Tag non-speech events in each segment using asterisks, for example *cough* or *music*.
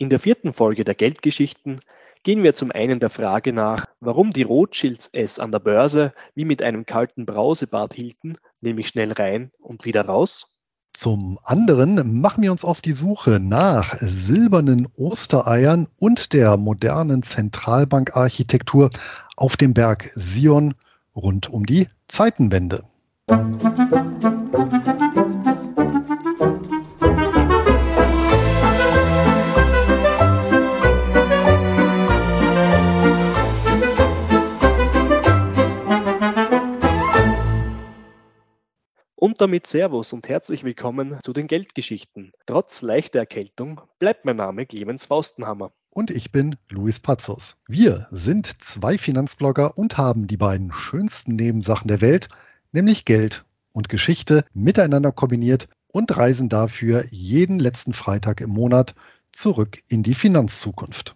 In der vierten Folge der Geldgeschichten gehen wir zum einen der Frage nach, warum die Rothschilds es an der Börse wie mit einem kalten Brausebad hielten, nämlich schnell rein und wieder raus. Zum anderen machen wir uns auf die Suche nach silbernen Ostereiern und der modernen Zentralbankarchitektur auf dem Berg Sion rund um die Zeitenwende. Musik Und damit Servus und herzlich willkommen zu den Geldgeschichten. Trotz leichter Erkältung bleibt mein Name Clemens Faustenhammer. Und ich bin Luis Pazos. Wir sind zwei Finanzblogger und haben die beiden schönsten Nebensachen der Welt, nämlich Geld und Geschichte, miteinander kombiniert und reisen dafür jeden letzten Freitag im Monat zurück in die Finanzzukunft.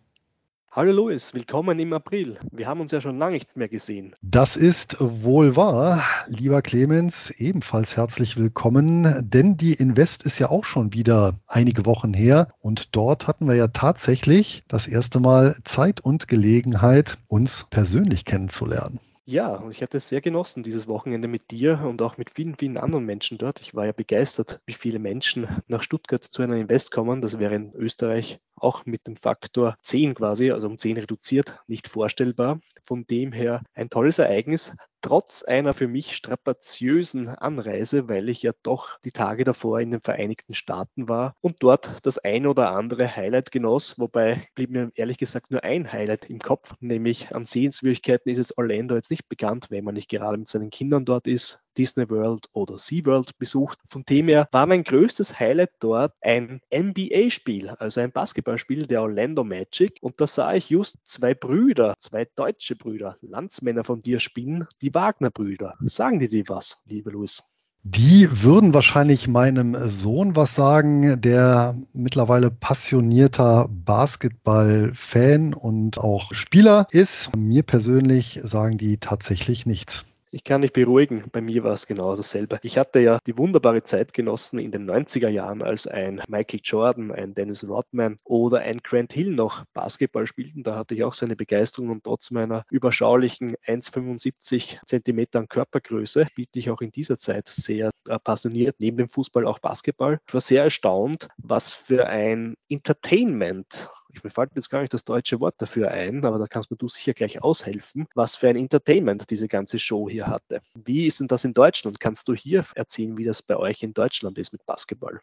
Hallo Luis, willkommen im April. Wir haben uns ja schon lange nicht mehr gesehen. Das ist wohl wahr. Lieber Clemens, ebenfalls herzlich willkommen, denn die Invest ist ja auch schon wieder einige Wochen her und dort hatten wir ja tatsächlich das erste Mal Zeit und Gelegenheit, uns persönlich kennenzulernen. Ja, und ich hatte es sehr genossen, dieses Wochenende mit dir und auch mit vielen, vielen anderen Menschen dort. Ich war ja begeistert, wie viele Menschen nach Stuttgart zu einer Invest kommen. Das wäre in Österreich auch mit dem Faktor 10 quasi, also um 10 reduziert, nicht vorstellbar. Von dem her ein tolles Ereignis, trotz einer für mich strapaziösen Anreise, weil ich ja doch die Tage davor in den Vereinigten Staaten war und dort das ein oder andere Highlight genoss, wobei blieb mir ehrlich gesagt nur ein Highlight im Kopf, nämlich an Sehenswürdigkeiten ist jetzt Orlando jetzt nicht bekannt, wenn man nicht gerade mit seinen Kindern dort ist. Disney World oder SeaWorld besucht. Von dem her war mein größtes Highlight dort ein NBA-Spiel, also ein Basketballspiel der Orlando Magic. Und da sah ich just zwei Brüder, zwei deutsche Brüder, Landsmänner von dir spielen, die Wagner-Brüder. Sagen die dir was, lieber Luis? Die würden wahrscheinlich meinem Sohn was sagen, der mittlerweile passionierter Basketball-Fan und auch Spieler ist. Mir persönlich sagen die tatsächlich nichts. Ich kann dich beruhigen, bei mir war es genau dasselbe. Ich hatte ja die wunderbare Zeit genossen in den 90er Jahren, als ein Michael Jordan, ein Dennis Rodman oder ein Grant Hill noch Basketball spielten. Da hatte ich auch seine Begeisterung und trotz meiner überschaulichen 1,75 Zentimetern Körpergröße biete ich auch in dieser Zeit sehr passioniert neben dem Fußball auch Basketball. Ich war sehr erstaunt, was für ein Entertainment mir fällt jetzt gar nicht das deutsche Wort dafür ein, aber da kannst mir du sicher gleich aushelfen, was für ein Entertainment diese ganze Show hier hatte. Wie ist denn das in Deutschland? Kannst du hier erzählen, wie das bei euch in Deutschland ist mit Basketball?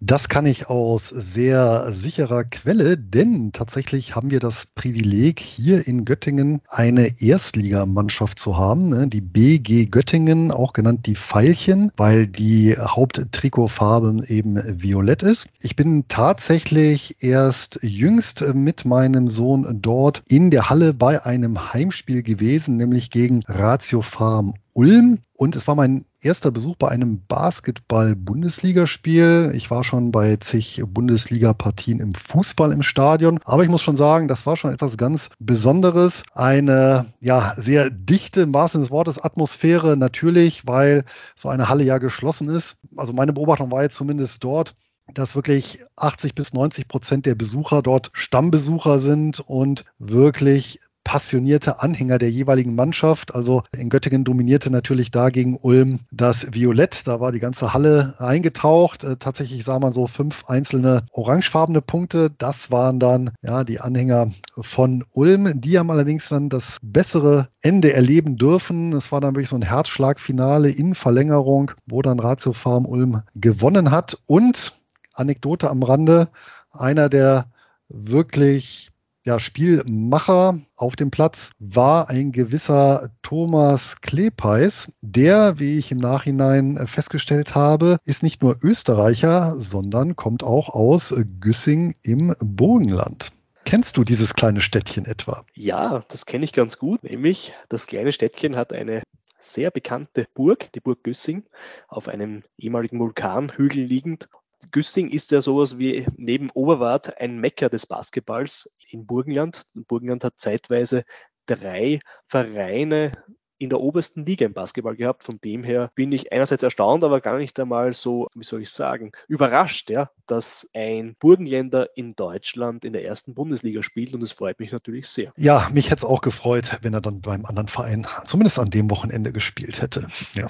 Das kann ich aus sehr sicherer Quelle, denn tatsächlich haben wir das Privileg, hier in Göttingen eine Erstligamannschaft zu haben, ne? die BG Göttingen, auch genannt die Pfeilchen, weil die Haupttrikotfarbe eben violett ist. Ich bin tatsächlich erst jüngst mit meinem Sohn dort in der Halle bei einem Heimspiel gewesen, nämlich gegen Ratio Farm Ulm und es war mein erster Besuch bei einem Basketball-Bundesligaspiel. Ich war schon bei zig Bundesliga-Partien im Fußball im Stadion, aber ich muss schon sagen, das war schon etwas ganz Besonderes. Eine ja sehr dichte, im wahrsten des Wortes, Atmosphäre natürlich, weil so eine Halle ja geschlossen ist. Also meine Beobachtung war jetzt zumindest dort, dass wirklich 80 bis 90 Prozent der Besucher dort Stammbesucher sind und wirklich passionierte Anhänger der jeweiligen Mannschaft. Also in Göttingen dominierte natürlich dagegen Ulm das Violett. Da war die ganze Halle eingetaucht. Äh, tatsächlich sah man so fünf einzelne orangefarbene Punkte. Das waren dann ja die Anhänger von Ulm. Die haben allerdings dann das bessere Ende erleben dürfen. Es war dann wirklich so ein Herzschlagfinale in Verlängerung, wo dann Ratio Farm Ulm gewonnen hat. Und Anekdote am Rande, einer der wirklich ja, Spielmacher auf dem Platz war ein gewisser Thomas Klepeis. Der, wie ich im Nachhinein festgestellt habe, ist nicht nur Österreicher, sondern kommt auch aus Güssing im Burgenland. Kennst du dieses kleine Städtchen etwa? Ja, das kenne ich ganz gut. Nämlich, das kleine Städtchen hat eine sehr bekannte Burg, die Burg Güssing, auf einem ehemaligen Vulkanhügel liegend. Güssing ist ja sowas wie neben Oberwart ein Mecker des Basketballs in Burgenland. Burgenland hat zeitweise drei Vereine in der obersten Liga im Basketball gehabt. Von dem her bin ich einerseits erstaunt, aber gar nicht einmal so, wie soll ich sagen, überrascht, ja, dass ein Burgenländer in Deutschland in der ersten Bundesliga spielt und es freut mich natürlich sehr. Ja, mich hätte es auch gefreut, wenn er dann beim anderen Verein zumindest an dem Wochenende gespielt hätte. Ja.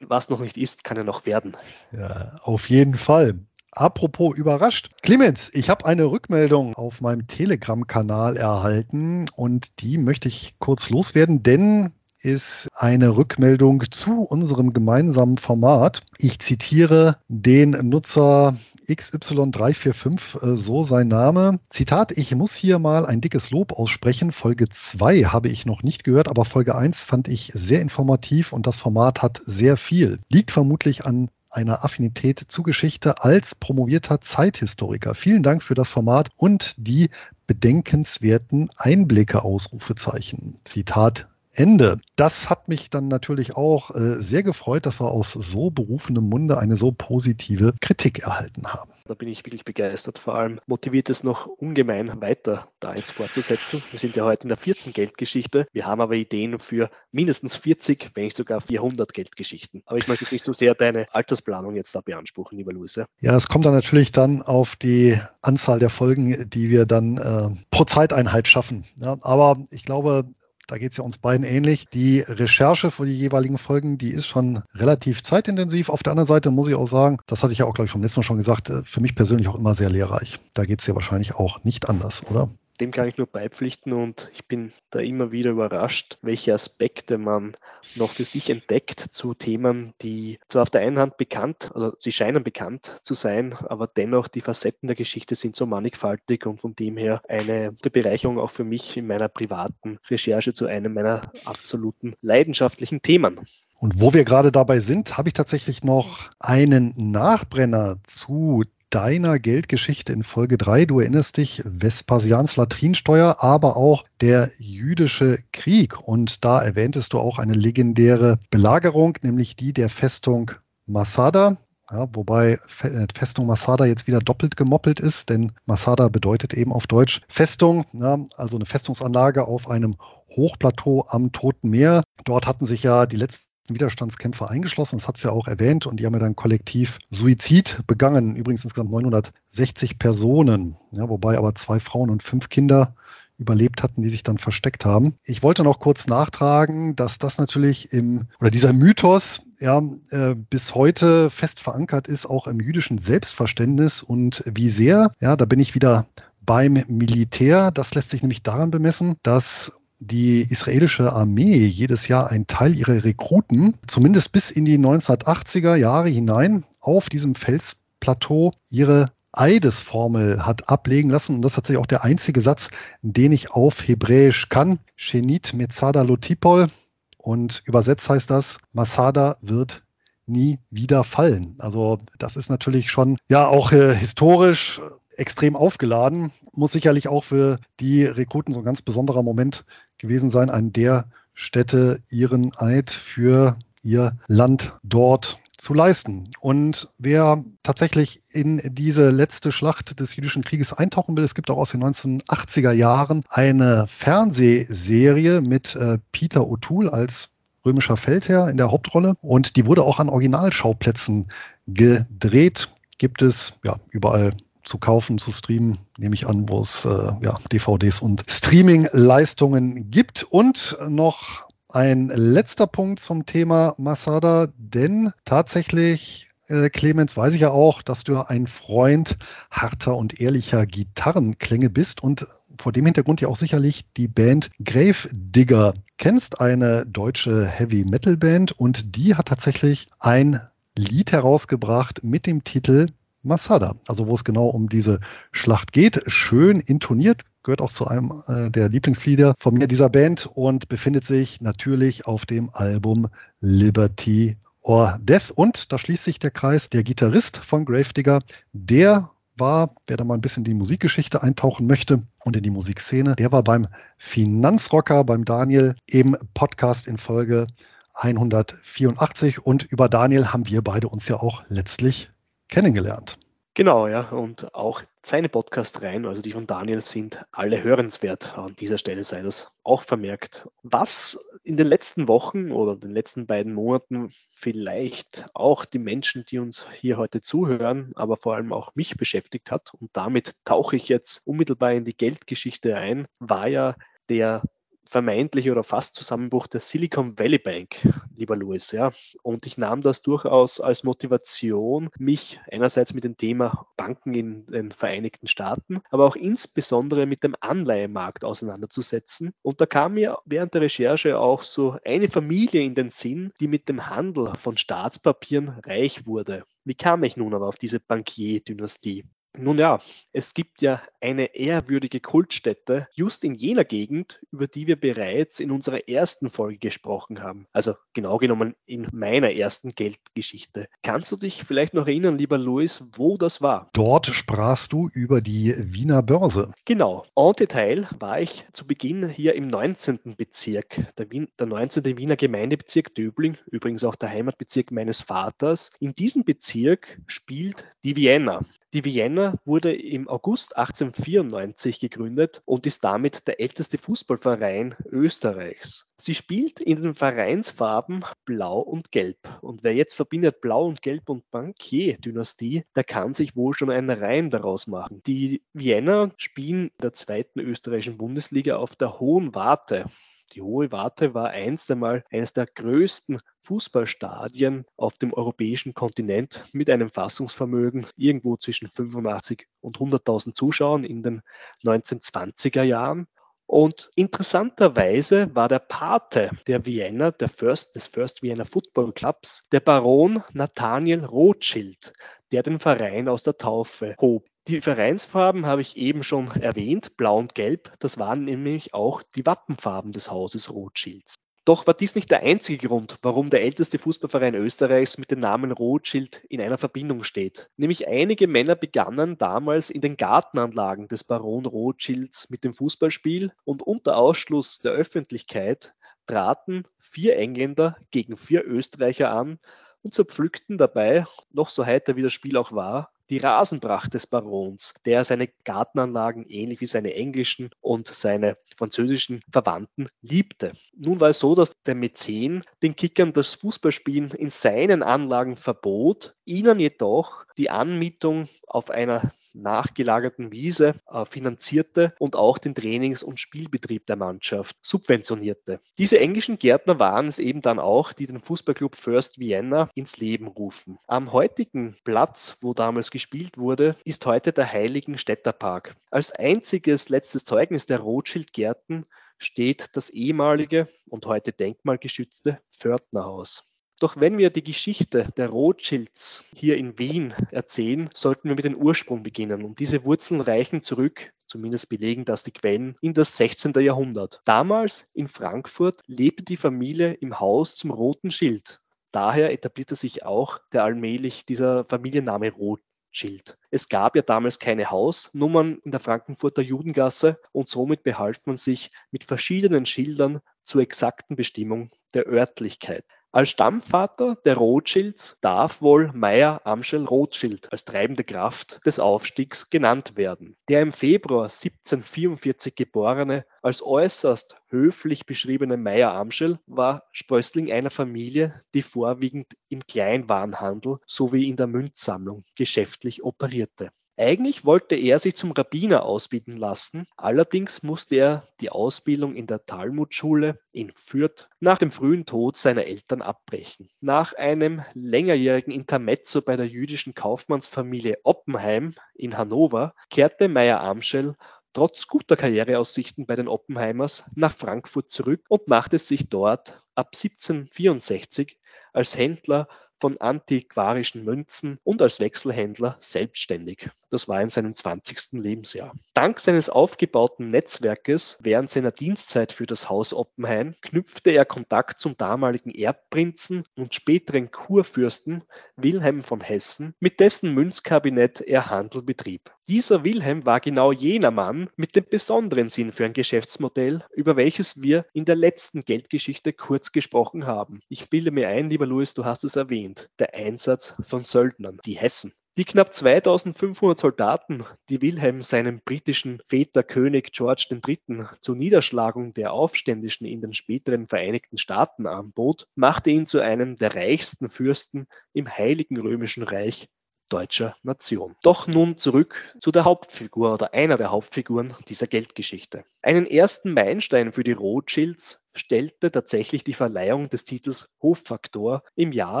Was noch nicht ist, kann er noch werden. Ja, auf jeden Fall. Apropos überrascht. Clemens, ich habe eine Rückmeldung auf meinem Telegram-Kanal erhalten und die möchte ich kurz loswerden, denn ist eine Rückmeldung zu unserem gemeinsamen Format. Ich zitiere den Nutzer XY345, äh, so sein Name. Zitat, ich muss hier mal ein dickes Lob aussprechen. Folge 2 habe ich noch nicht gehört, aber Folge 1 fand ich sehr informativ und das Format hat sehr viel. Liegt vermutlich an einer Affinität zu Geschichte als promovierter Zeithistoriker. Vielen Dank für das Format und die bedenkenswerten Einblicke, Ausrufezeichen. Zitat Ende. Das hat mich dann natürlich auch äh, sehr gefreut, dass wir aus so berufenem Munde eine so positive Kritik erhalten haben. Da bin ich wirklich begeistert. Vor allem motiviert es noch ungemein weiter da jetzt fortzusetzen. Wir sind ja heute in der vierten Geldgeschichte. Wir haben aber Ideen für mindestens 40, wenn nicht sogar 400 Geldgeschichten. Aber ich möchte nicht so sehr deine Altersplanung jetzt da beanspruchen, lieber Luise. Ja, es kommt dann natürlich dann auf die Anzahl der Folgen, die wir dann äh, pro Zeiteinheit schaffen. Ja, aber ich glaube, da geht es ja uns beiden ähnlich. Die Recherche für die jeweiligen Folgen, die ist schon relativ zeitintensiv. Auf der anderen Seite muss ich auch sagen, das hatte ich ja auch, glaube ich, vom letzten Mal schon gesagt, äh, für mich persönlich auch immer sehr lehrreich. Da geht es ja wahrscheinlich auch nicht anders, oder? Dem kann ich nur beipflichten und ich bin da immer wieder überrascht, welche Aspekte man noch für sich entdeckt zu Themen, die zwar auf der einen Hand bekannt, oder sie scheinen bekannt zu sein, aber dennoch die Facetten der Geschichte sind so mannigfaltig und von dem her eine gute Bereicherung auch für mich in meiner privaten Recherche zu einem meiner absoluten leidenschaftlichen Themen. Und wo wir gerade dabei sind, habe ich tatsächlich noch einen Nachbrenner zu deiner Geldgeschichte in Folge 3. Du erinnerst dich, Vespasians Latrinsteuer, aber auch der jüdische Krieg. Und da erwähntest du auch eine legendäre Belagerung, nämlich die der Festung Masada. Ja, wobei äh, Festung Masada jetzt wieder doppelt gemoppelt ist, denn Masada bedeutet eben auf Deutsch Festung, ja, also eine Festungsanlage auf einem Hochplateau am Toten Meer. Dort hatten sich ja die letzten Widerstandskämpfer eingeschlossen. Das hat es ja auch erwähnt. Und die haben ja dann kollektiv Suizid begangen. Übrigens insgesamt 960 Personen, ja, wobei aber zwei Frauen und fünf Kinder überlebt hatten, die sich dann versteckt haben. Ich wollte noch kurz nachtragen, dass das natürlich im, oder dieser Mythos ja äh, bis heute fest verankert ist, auch im jüdischen Selbstverständnis und wie sehr, ja, da bin ich wieder beim Militär. Das lässt sich nämlich daran bemessen, dass die israelische Armee jedes Jahr einen Teil ihrer Rekruten, zumindest bis in die 1980er Jahre hinein, auf diesem Felsplateau ihre Eidesformel hat ablegen lassen. Und das ist tatsächlich auch der einzige Satz, den ich auf Hebräisch kann. Shenit Metzada Lotipol. Und übersetzt heißt das, Masada wird nie wieder fallen. Also das ist natürlich schon ja auch äh, historisch extrem aufgeladen. Muss sicherlich auch für die Rekruten so ein ganz besonderer Moment gewesen sein, an der Städte ihren Eid für ihr Land dort zu leisten. Und wer tatsächlich in diese letzte Schlacht des jüdischen Krieges eintauchen will, es gibt auch aus den 1980er Jahren eine Fernsehserie mit äh, Peter O'Toole als römischer Feldherr in der Hauptrolle und die wurde auch an Originalschauplätzen gedreht. Gibt es ja überall zu kaufen, zu streamen, nehme ich an, wo es äh, ja, DVDs und Streaming-Leistungen gibt. Und noch ein letzter Punkt zum Thema Masada, denn tatsächlich äh, Clemens, weiß ich ja auch, dass du ein Freund harter und ehrlicher Gitarrenklänge bist und vor dem Hintergrund ja auch sicherlich die Band Grave Digger kennst, eine deutsche Heavy Metal Band und die hat tatsächlich ein Lied herausgebracht mit dem Titel Masada, also wo es genau um diese Schlacht geht. Schön intoniert, gehört auch zu einem äh, der Lieblingslieder von mir dieser Band und befindet sich natürlich auf dem Album Liberty or Death. Und da schließt sich der Kreis, der Gitarrist von Gravedigger, der war, wer da mal ein bisschen in die Musikgeschichte eintauchen möchte und in die Musikszene, der war beim Finanzrocker, beim Daniel im Podcast in Folge 184 und über Daniel haben wir beide uns ja auch letztlich kennengelernt. Genau, ja. Und auch seine Podcast-Reihen, also die von Daniel, sind alle hörenswert. An dieser Stelle sei das auch vermerkt. Was in den letzten Wochen oder den letzten beiden Monaten vielleicht auch die Menschen, die uns hier heute zuhören, aber vor allem auch mich beschäftigt hat, und damit tauche ich jetzt unmittelbar in die Geldgeschichte ein, war ja der vermeintliche oder fast Zusammenbruch der Silicon Valley Bank, lieber Louis, ja. Und ich nahm das durchaus als Motivation, mich einerseits mit dem Thema Banken in den Vereinigten Staaten, aber auch insbesondere mit dem Anleihemarkt auseinanderzusetzen. Und da kam mir während der Recherche auch so eine Familie in den Sinn, die mit dem Handel von Staatspapieren reich wurde. Wie kam ich nun aber auf diese Bankier-Dynastie? Nun ja, es gibt ja eine ehrwürdige Kultstätte just in jener Gegend, über die wir bereits in unserer ersten Folge gesprochen haben. Also genau genommen in meiner ersten Geldgeschichte. Kannst du dich vielleicht noch erinnern, lieber Louis, wo das war? Dort sprachst du über die Wiener Börse. Genau. En Detail war ich zu Beginn hier im 19. Bezirk, der, Wien, der 19. Wiener Gemeindebezirk Döbling, übrigens auch der Heimatbezirk meines Vaters. In diesem Bezirk spielt die Vienna. Die Vienna wurde im August 1894 gegründet und ist damit der älteste Fußballverein Österreichs. Sie spielt in den Vereinsfarben Blau und Gelb. Und wer jetzt verbindet Blau und Gelb und Bankier-Dynastie, der kann sich wohl schon einen Reim daraus machen. Die Vienna spielen in der zweiten österreichischen Bundesliga auf der Hohen Warte. Die Hohe Warte war einst einmal eines der größten Fußballstadien auf dem europäischen Kontinent mit einem Fassungsvermögen irgendwo zwischen 85 und 100.000 Zuschauern in den 1920er Jahren. Und interessanterweise war der Pate der Vienna, der First, des First Vienna Football Clubs, der Baron Nathaniel Rothschild, der den Verein aus der Taufe hob. Die Vereinsfarben habe ich eben schon erwähnt, blau und gelb. Das waren nämlich auch die Wappenfarben des Hauses Rothschilds. Doch war dies nicht der einzige Grund, warum der älteste Fußballverein Österreichs mit dem Namen Rothschild in einer Verbindung steht. Nämlich einige Männer begannen damals in den Gartenanlagen des Baron Rothschilds mit dem Fußballspiel und unter Ausschluss der Öffentlichkeit traten vier Engländer gegen vier Österreicher an und zerpflückten dabei, noch so heiter wie das Spiel auch war, die Rasenpracht des Barons, der seine Gartenanlagen ähnlich wie seine englischen und seine französischen Verwandten liebte. Nun war es so, dass der Mäzen den Kickern das Fußballspielen in seinen Anlagen verbot, ihnen jedoch die Anmietung auf einer nachgelagerten Wiese äh, finanzierte und auch den Trainings- und Spielbetrieb der Mannschaft subventionierte. Diese englischen Gärtner waren es eben dann auch, die den Fußballclub First Vienna ins Leben rufen. Am heutigen Platz, wo damals gespielt wurde, ist heute der Heiligen Städterpark. Als einziges letztes Zeugnis der Rothschild-Gärten steht das ehemalige und heute denkmalgeschützte Pförtnerhaus. Doch wenn wir die Geschichte der Rothschilds hier in Wien erzählen, sollten wir mit dem Ursprung beginnen. Und diese Wurzeln reichen zurück, zumindest belegen das die Quellen, in das 16. Jahrhundert. Damals in Frankfurt lebte die Familie im Haus zum Roten Schild. Daher etablierte sich auch der allmählich dieser Familienname Rothschild. Es gab ja damals keine Hausnummern in der Frankfurter Judengasse und somit behalf man sich mit verschiedenen Schildern zur exakten Bestimmung der Örtlichkeit. Als Stammvater der Rothschilds darf wohl Meyer Amschel Rothschild als treibende Kraft des Aufstiegs genannt werden. Der im Februar 1744 geborene, als äußerst höflich beschriebene Meyer Amschel war Sprössling einer Familie, die vorwiegend im Kleinwarenhandel sowie in der Münzsammlung geschäftlich operierte. Eigentlich wollte er sich zum Rabbiner ausbilden lassen, allerdings musste er die Ausbildung in der Talmudschule in Fürth nach dem frühen Tod seiner Eltern abbrechen. Nach einem längerjährigen Intermezzo bei der jüdischen Kaufmannsfamilie Oppenheim in Hannover kehrte Meyer Amschel trotz guter Karriereaussichten bei den Oppenheimers nach Frankfurt zurück und machte sich dort ab 1764 als Händler von antiquarischen Münzen und als Wechselhändler selbstständig. Das war in seinem 20. Lebensjahr. Dank seines aufgebauten Netzwerkes während seiner Dienstzeit für das Haus Oppenheim knüpfte er Kontakt zum damaligen Erbprinzen und späteren Kurfürsten Wilhelm von Hessen, mit dessen Münzkabinett er Handel betrieb. Dieser Wilhelm war genau jener Mann mit dem besonderen Sinn für ein Geschäftsmodell, über welches wir in der letzten Geldgeschichte kurz gesprochen haben. Ich bilde mir ein, lieber Louis, du hast es erwähnt, der Einsatz von Söldnern, die Hessen. Die knapp 2500 Soldaten, die Wilhelm seinem britischen Väter König George III. zur Niederschlagung der Aufständischen in den späteren Vereinigten Staaten anbot, machte ihn zu einem der reichsten Fürsten im Heiligen Römischen Reich deutscher Nation. Doch nun zurück zu der Hauptfigur oder einer der Hauptfiguren dieser Geldgeschichte. Einen ersten Meilenstein für die Rothschilds stellte tatsächlich die Verleihung des Titels Hoffaktor im Jahr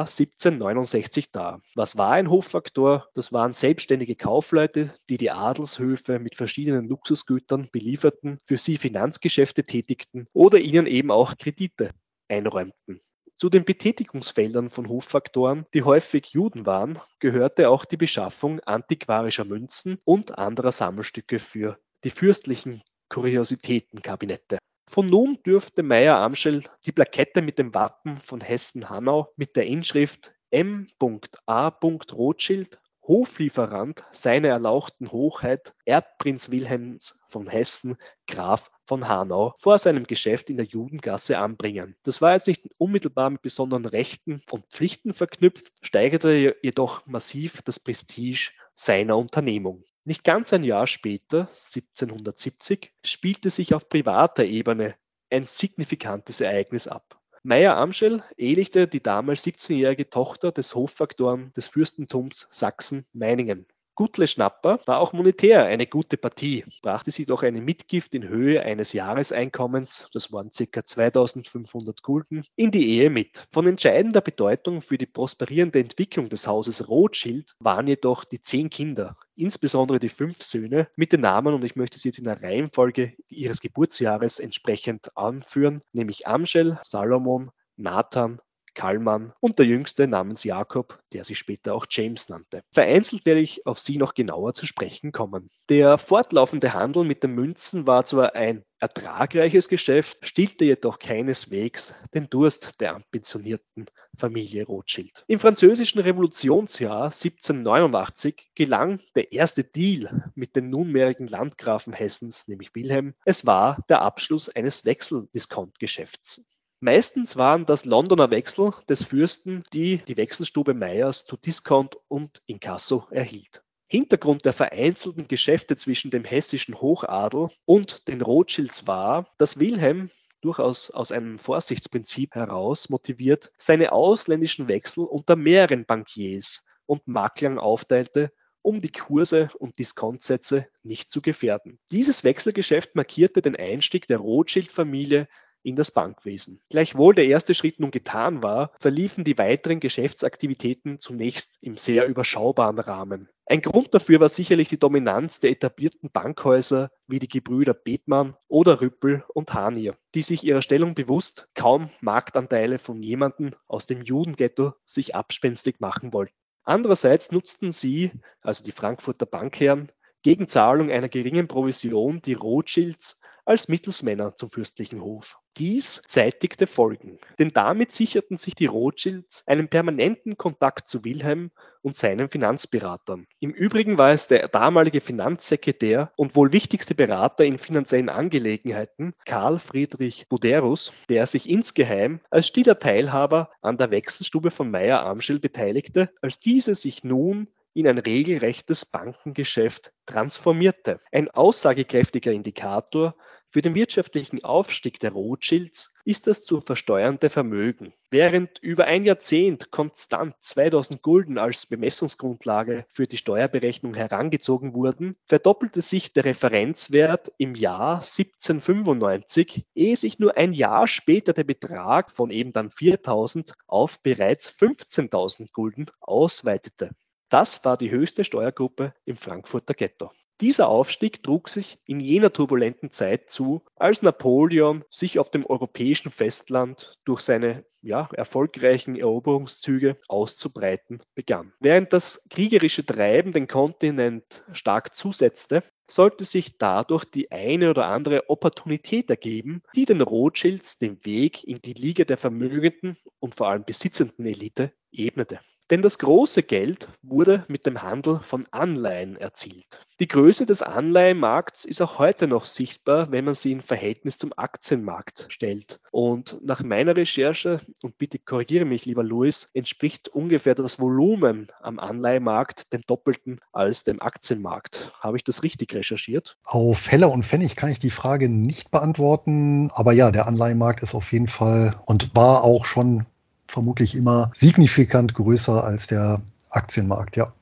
1769 dar. Was war ein Hoffaktor? Das waren selbstständige Kaufleute, die die Adelshöfe mit verschiedenen Luxusgütern belieferten, für sie Finanzgeschäfte tätigten oder ihnen eben auch Kredite einräumten. Zu den Betätigungsfeldern von Hoffaktoren, die häufig Juden waren, gehörte auch die Beschaffung antiquarischer Münzen und anderer Sammelstücke für die fürstlichen Kuriositätenkabinette. Von nun dürfte Meyer Amschel die Plakette mit dem Wappen von Hessen-Hanau mit der Inschrift M.A. Rothschild Hoflieferant seiner erlauchten Hochheit Erbprinz Wilhelms von Hessen, Graf von Hanau, vor seinem Geschäft in der Judengasse anbringen. Das war jetzt nicht unmittelbar mit besonderen Rechten und Pflichten verknüpft, steigerte jedoch massiv das Prestige seiner Unternehmung. Nicht ganz ein Jahr später, 1770, spielte sich auf privater Ebene ein signifikantes Ereignis ab. Meyer Amschel ehelichte die damals 17-jährige Tochter des Hoffaktoren des Fürstentums Sachsen-Meiningen. Gutle Schnapper war auch monetär eine gute Partie, brachte sie doch eine Mitgift in Höhe eines Jahreseinkommens, das waren ca. 2500 Gulden, in die Ehe mit. Von entscheidender Bedeutung für die prosperierende Entwicklung des Hauses Rothschild waren jedoch die zehn Kinder, insbesondere die fünf Söhne mit den Namen, und ich möchte sie jetzt in der Reihenfolge ihres Geburtsjahres entsprechend anführen, nämlich Amschel, Salomon, Nathan, Kallmann und der jüngste namens Jakob, der sich später auch James nannte. Vereinzelt werde ich auf sie noch genauer zu sprechen kommen. Der fortlaufende Handel mit den Münzen war zwar ein ertragreiches Geschäft, stillte jedoch keineswegs den Durst der ambitionierten Familie Rothschild. Im französischen Revolutionsjahr 1789 gelang der erste Deal mit den nunmehrigen Landgrafen Hessens, nämlich Wilhelm. Es war der Abschluss eines Wechseldiskontgeschäfts. Meistens waren das Londoner Wechsel des Fürsten, die die Wechselstube Meyers zu Discount und Inkasso erhielt. Hintergrund der vereinzelten Geschäfte zwischen dem hessischen Hochadel und den Rothschilds war, dass Wilhelm durchaus aus einem Vorsichtsprinzip heraus motiviert, seine ausländischen Wechsel unter mehreren Bankiers und Maklern aufteilte, um die Kurse und Diskontsätze nicht zu gefährden. Dieses Wechselgeschäft markierte den Einstieg der Rothschild-Familie in das Bankwesen. Gleichwohl der erste Schritt nun getan war, verliefen die weiteren Geschäftsaktivitäten zunächst im sehr überschaubaren Rahmen. Ein Grund dafür war sicherlich die Dominanz der etablierten Bankhäuser wie die Gebrüder Bethmann oder Rüppel und Hanier, die sich ihrer Stellung bewusst kaum Marktanteile von jemandem aus dem Judenghetto sich abspenstig machen wollten. Andererseits nutzten sie, also die Frankfurter Bankherren, gegen Zahlung einer geringen Provision die Rothschilds als Mittelsmänner zum fürstlichen Hof. Dies zeitigte Folgen, denn damit sicherten sich die Rothschilds einen permanenten Kontakt zu Wilhelm und seinen Finanzberatern. Im Übrigen war es der damalige Finanzsekretär und wohl wichtigste Berater in finanziellen Angelegenheiten, Karl Friedrich Buderus, der sich insgeheim als stiller Teilhaber an der Wechselstube von Meyer Amschel beteiligte, als diese sich nun in ein regelrechtes Bankengeschäft transformierte. Ein aussagekräftiger Indikator für den wirtschaftlichen Aufstieg der Rothschilds ist das zu versteuernde Vermögen. Während über ein Jahrzehnt konstant 2000 Gulden als Bemessungsgrundlage für die Steuerberechnung herangezogen wurden, verdoppelte sich der Referenzwert im Jahr 1795, ehe sich nur ein Jahr später der Betrag von eben dann 4000 auf bereits 15.000 Gulden ausweitete. Das war die höchste Steuergruppe im Frankfurter Ghetto. Dieser Aufstieg trug sich in jener turbulenten Zeit zu, als Napoleon sich auf dem europäischen Festland durch seine ja, erfolgreichen Eroberungszüge auszubreiten begann. Während das kriegerische Treiben den Kontinent stark zusetzte, sollte sich dadurch die eine oder andere Opportunität ergeben, die den Rothschilds den Weg in die Liga der vermögenden und vor allem besitzenden Elite ebnete. Denn das große Geld wurde mit dem Handel von Anleihen erzielt. Die Größe des Anleihenmarkts ist auch heute noch sichtbar, wenn man sie in Verhältnis zum Aktienmarkt stellt. Und nach meiner Recherche, und bitte korrigiere mich, lieber Louis, entspricht ungefähr das Volumen am Anleihemarkt dem Doppelten als dem Aktienmarkt. Habe ich das richtig recherchiert? Auf Heller und Pfennig kann ich die Frage nicht beantworten, aber ja, der Anleihenmarkt ist auf jeden Fall und war auch schon vermutlich immer signifikant größer als der Aktienmarkt, ja.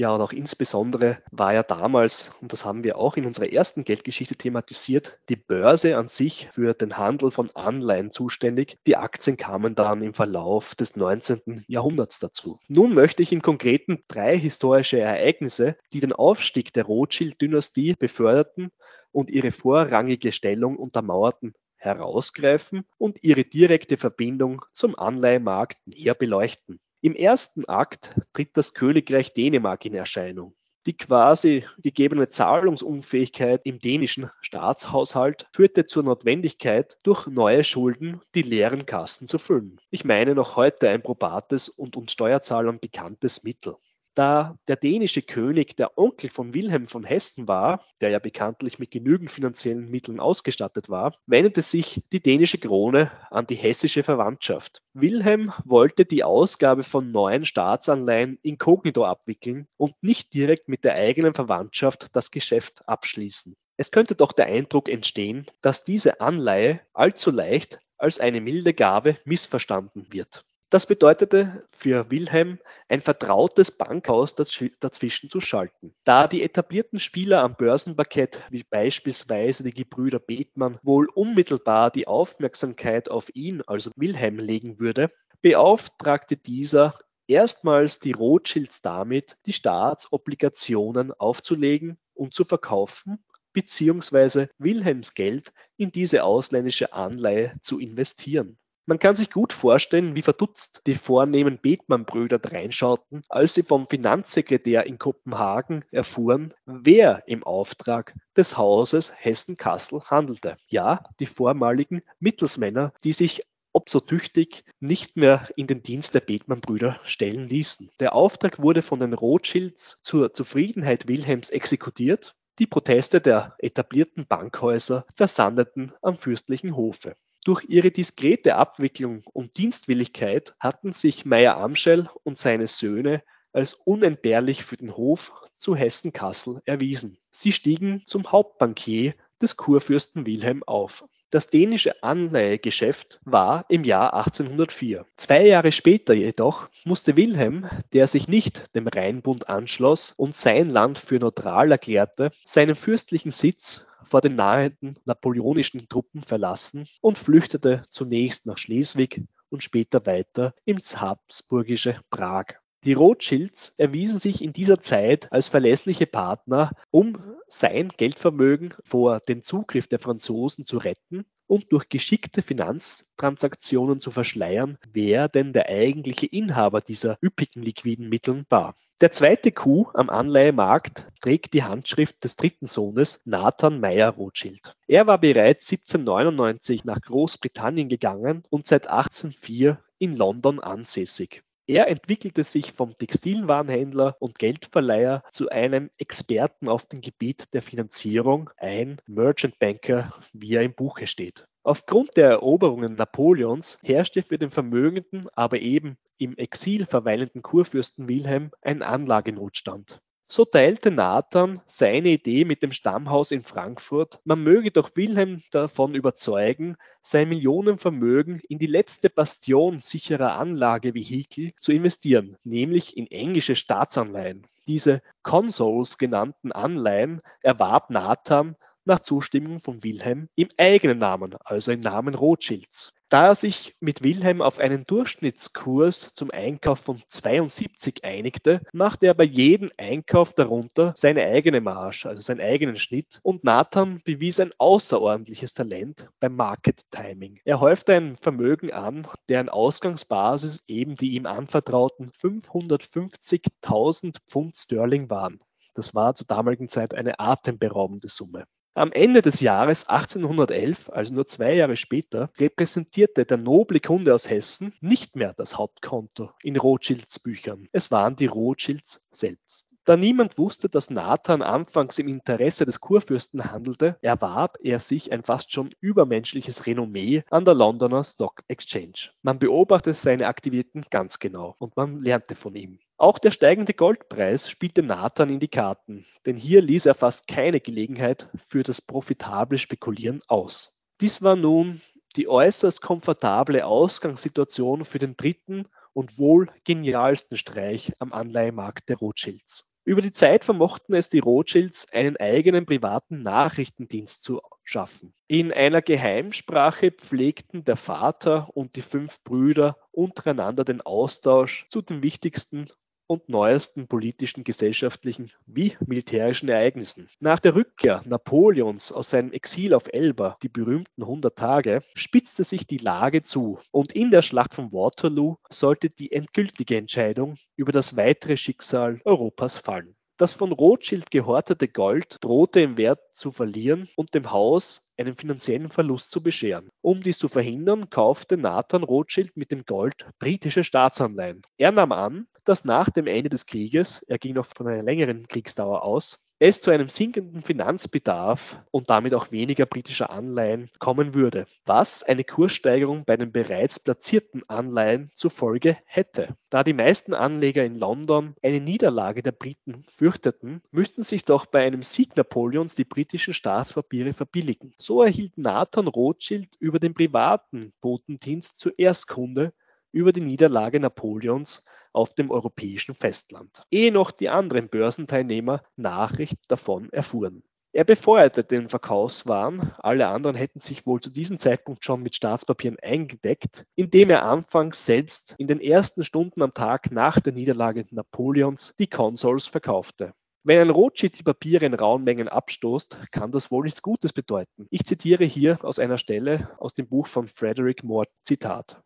Ja, und auch insbesondere war ja damals, und das haben wir auch in unserer ersten Geldgeschichte thematisiert, die Börse an sich für den Handel von Anleihen zuständig. Die Aktien kamen dann im Verlauf des 19. Jahrhunderts dazu. Nun möchte ich im Konkreten drei historische Ereignisse, die den Aufstieg der Rothschild-Dynastie beförderten und ihre vorrangige Stellung untermauerten, herausgreifen und ihre direkte Verbindung zum Anleihemarkt näher beleuchten. Im ersten Akt tritt das Königreich Dänemark in Erscheinung. Die quasi gegebene Zahlungsunfähigkeit im dänischen Staatshaushalt führte zur Notwendigkeit, durch neue Schulden die leeren Kassen zu füllen. Ich meine noch heute ein probates und uns Steuerzahlern bekanntes Mittel. Da der dänische König der Onkel von Wilhelm von Hessen war, der ja bekanntlich mit genügend finanziellen Mitteln ausgestattet war, wendete sich die dänische Krone an die hessische Verwandtschaft. Wilhelm wollte die Ausgabe von neuen Staatsanleihen inkognito abwickeln und nicht direkt mit der eigenen Verwandtschaft das Geschäft abschließen. Es könnte doch der Eindruck entstehen, dass diese Anleihe allzu leicht als eine milde Gabe missverstanden wird. Das bedeutete für Wilhelm, ein vertrautes Bankhaus dazwischen zu schalten. Da die etablierten Spieler am Börsenparkett, wie beispielsweise die Gebrüder Bethmann, wohl unmittelbar die Aufmerksamkeit auf ihn, also Wilhelm, legen würde, beauftragte dieser erstmals die Rothschilds damit, die Staatsobligationen aufzulegen und zu verkaufen, beziehungsweise Wilhelms Geld in diese ausländische Anleihe zu investieren. Man kann sich gut vorstellen, wie verdutzt die vornehmen Bethmann-Brüder dreinschauten, als sie vom Finanzsekretär in Kopenhagen erfuhren, wer im Auftrag des Hauses Hessen-Kassel handelte. Ja, die vormaligen Mittelsmänner, die sich ob so tüchtig, nicht mehr in den Dienst der Bethmann-Brüder stellen ließen. Der Auftrag wurde von den Rothschilds zur Zufriedenheit Wilhelms exekutiert. Die Proteste der etablierten Bankhäuser versandeten am fürstlichen Hofe. Durch ihre diskrete Abwicklung und Dienstwilligkeit hatten sich Meyer-Amschel und seine Söhne als unentbehrlich für den Hof zu Hessen-Kassel erwiesen. Sie stiegen zum Hauptbankier des Kurfürsten Wilhelm auf. Das dänische Anleihegeschäft war im Jahr 1804. Zwei Jahre später jedoch musste Wilhelm, der sich nicht dem Rheinbund anschloss und sein Land für neutral erklärte, seinen fürstlichen Sitz vor den nahenden napoleonischen Truppen verlassen und flüchtete zunächst nach Schleswig und später weiter ins habsburgische Prag. Die Rothschilds erwiesen sich in dieser Zeit als verlässliche Partner, um sein Geldvermögen vor dem Zugriff der Franzosen zu retten und durch geschickte Finanztransaktionen zu verschleiern, wer denn der eigentliche Inhaber dieser üppigen liquiden Mittel war. Der zweite Coup am Anleihemarkt trägt die Handschrift des dritten Sohnes Nathan Meyer Rothschild. Er war bereits 1799 nach Großbritannien gegangen und seit 1804 in London ansässig. Er entwickelte sich vom Textilwarenhändler und Geldverleiher zu einem Experten auf dem Gebiet der Finanzierung, ein Merchant Banker, wie er im Buche steht. Aufgrund der Eroberungen Napoleons herrschte für den vermögenden, aber eben im Exil verweilenden Kurfürsten Wilhelm ein Anlagenotstand. So teilte Nathan seine Idee mit dem Stammhaus in Frankfurt, man möge doch Wilhelm davon überzeugen, sein Millionenvermögen in die letzte Bastion sicherer Anlagevehikel zu investieren, nämlich in englische Staatsanleihen. Diese Consols genannten Anleihen erwarb Nathan nach Zustimmung von Wilhelm im eigenen Namen, also im Namen Rothschilds. Da er sich mit Wilhelm auf einen Durchschnittskurs zum Einkauf von 72 einigte, machte er bei jedem Einkauf darunter seine eigene Marge, also seinen eigenen Schnitt. Und Nathan bewies ein außerordentliches Talent beim Market Timing. Er häufte ein Vermögen an, deren Ausgangsbasis eben die ihm anvertrauten 550.000 Pfund Sterling waren. Das war zur damaligen Zeit eine atemberaubende Summe. Am Ende des Jahres 1811, also nur zwei Jahre später, repräsentierte der noble Kunde aus Hessen nicht mehr das Hauptkonto in Rothschilds Büchern. Es waren die Rothschilds selbst. Da niemand wusste, dass Nathan anfangs im Interesse des Kurfürsten handelte, erwarb er sich ein fast schon übermenschliches Renommee an der Londoner Stock Exchange. Man beobachtete seine Aktivitäten ganz genau und man lernte von ihm. Auch der steigende Goldpreis spielte Nathan in die Karten, denn hier ließ er fast keine Gelegenheit für das profitable Spekulieren aus. Dies war nun die äußerst komfortable Ausgangssituation für den dritten und wohl genialsten Streich am Anleihemarkt der Rothschilds. Über die Zeit vermochten es die Rothschilds, einen eigenen privaten Nachrichtendienst zu schaffen. In einer Geheimsprache pflegten der Vater und die fünf Brüder untereinander den Austausch zu den wichtigsten und neuesten politischen, gesellschaftlichen wie militärischen Ereignissen. Nach der Rückkehr Napoleons aus seinem Exil auf Elba, die berühmten 100 Tage, spitzte sich die Lage zu und in der Schlacht von Waterloo sollte die endgültige Entscheidung über das weitere Schicksal Europas fallen. Das von Rothschild gehortete Gold drohte im Wert zu verlieren und dem Haus einen finanziellen Verlust zu bescheren. Um dies zu verhindern, kaufte Nathan Rothschild mit dem Gold britische Staatsanleihen. Er nahm an, dass nach dem Ende des Krieges, er ging noch von einer längeren Kriegsdauer aus, es zu einem sinkenden Finanzbedarf und damit auch weniger britischer Anleihen kommen würde, was eine Kurssteigerung bei den bereits platzierten Anleihen zur Folge hätte. Da die meisten Anleger in London eine Niederlage der Briten fürchteten, müssten sich doch bei einem Sieg Napoleons die britischen Staatspapiere verbilligen. So erhielt Nathan Rothschild über den privaten Botendienst zuerst Kunde über die Niederlage Napoleons auf dem europäischen Festland, ehe noch die anderen Börsenteilnehmer Nachricht davon erfuhren. Er befeuerte den Verkaufswahn, alle anderen hätten sich wohl zu diesem Zeitpunkt schon mit Staatspapieren eingedeckt, indem er anfangs selbst in den ersten Stunden am Tag nach der Niederlage Napoleons die Consols verkaufte. Wenn ein Rothschild die Papiere in rauen Mengen abstoßt, kann das wohl nichts Gutes bedeuten. Ich zitiere hier aus einer Stelle aus dem Buch von Frederick Moore, Zitat.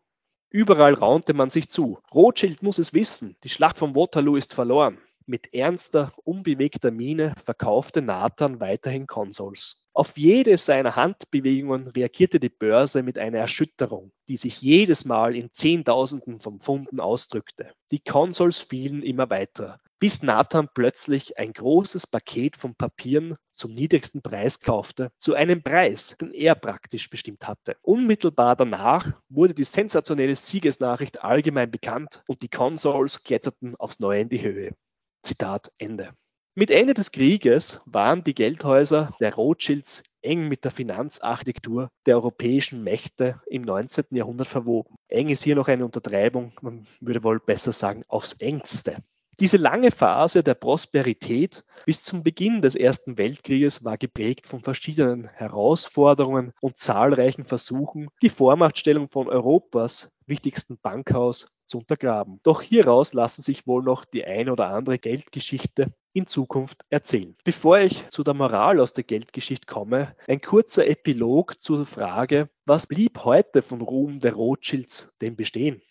Überall raunte man sich zu. Rothschild muss es wissen, die Schlacht von Waterloo ist verloren. Mit ernster, unbewegter Miene verkaufte Nathan weiterhin Konsols. Auf jede seiner Handbewegungen reagierte die Börse mit einer Erschütterung, die sich jedes Mal in Zehntausenden von Pfunden ausdrückte. Die Konsols fielen immer weiter bis Nathan plötzlich ein großes Paket von Papieren zum niedrigsten Preis kaufte, zu einem Preis, den er praktisch bestimmt hatte. Unmittelbar danach wurde die sensationelle Siegesnachricht allgemein bekannt und die Consols kletterten aufs Neue in die Höhe. Zitat Ende. Mit Ende des Krieges waren die Geldhäuser der Rothschilds eng mit der Finanzarchitektur der europäischen Mächte im 19. Jahrhundert verwoben. Eng ist hier noch eine Untertreibung, man würde wohl besser sagen, aufs engste. Diese lange Phase der Prosperität bis zum Beginn des Ersten Weltkrieges war geprägt von verschiedenen Herausforderungen und zahlreichen Versuchen, die Vormachtstellung von Europas wichtigsten Bankhaus zu untergraben. Doch hieraus lassen sich wohl noch die ein oder andere Geldgeschichte in Zukunft erzählen. Bevor ich zu der Moral aus der Geldgeschichte komme, ein kurzer Epilog zur Frage, was blieb heute von Ruhm der Rothschilds denn bestehen?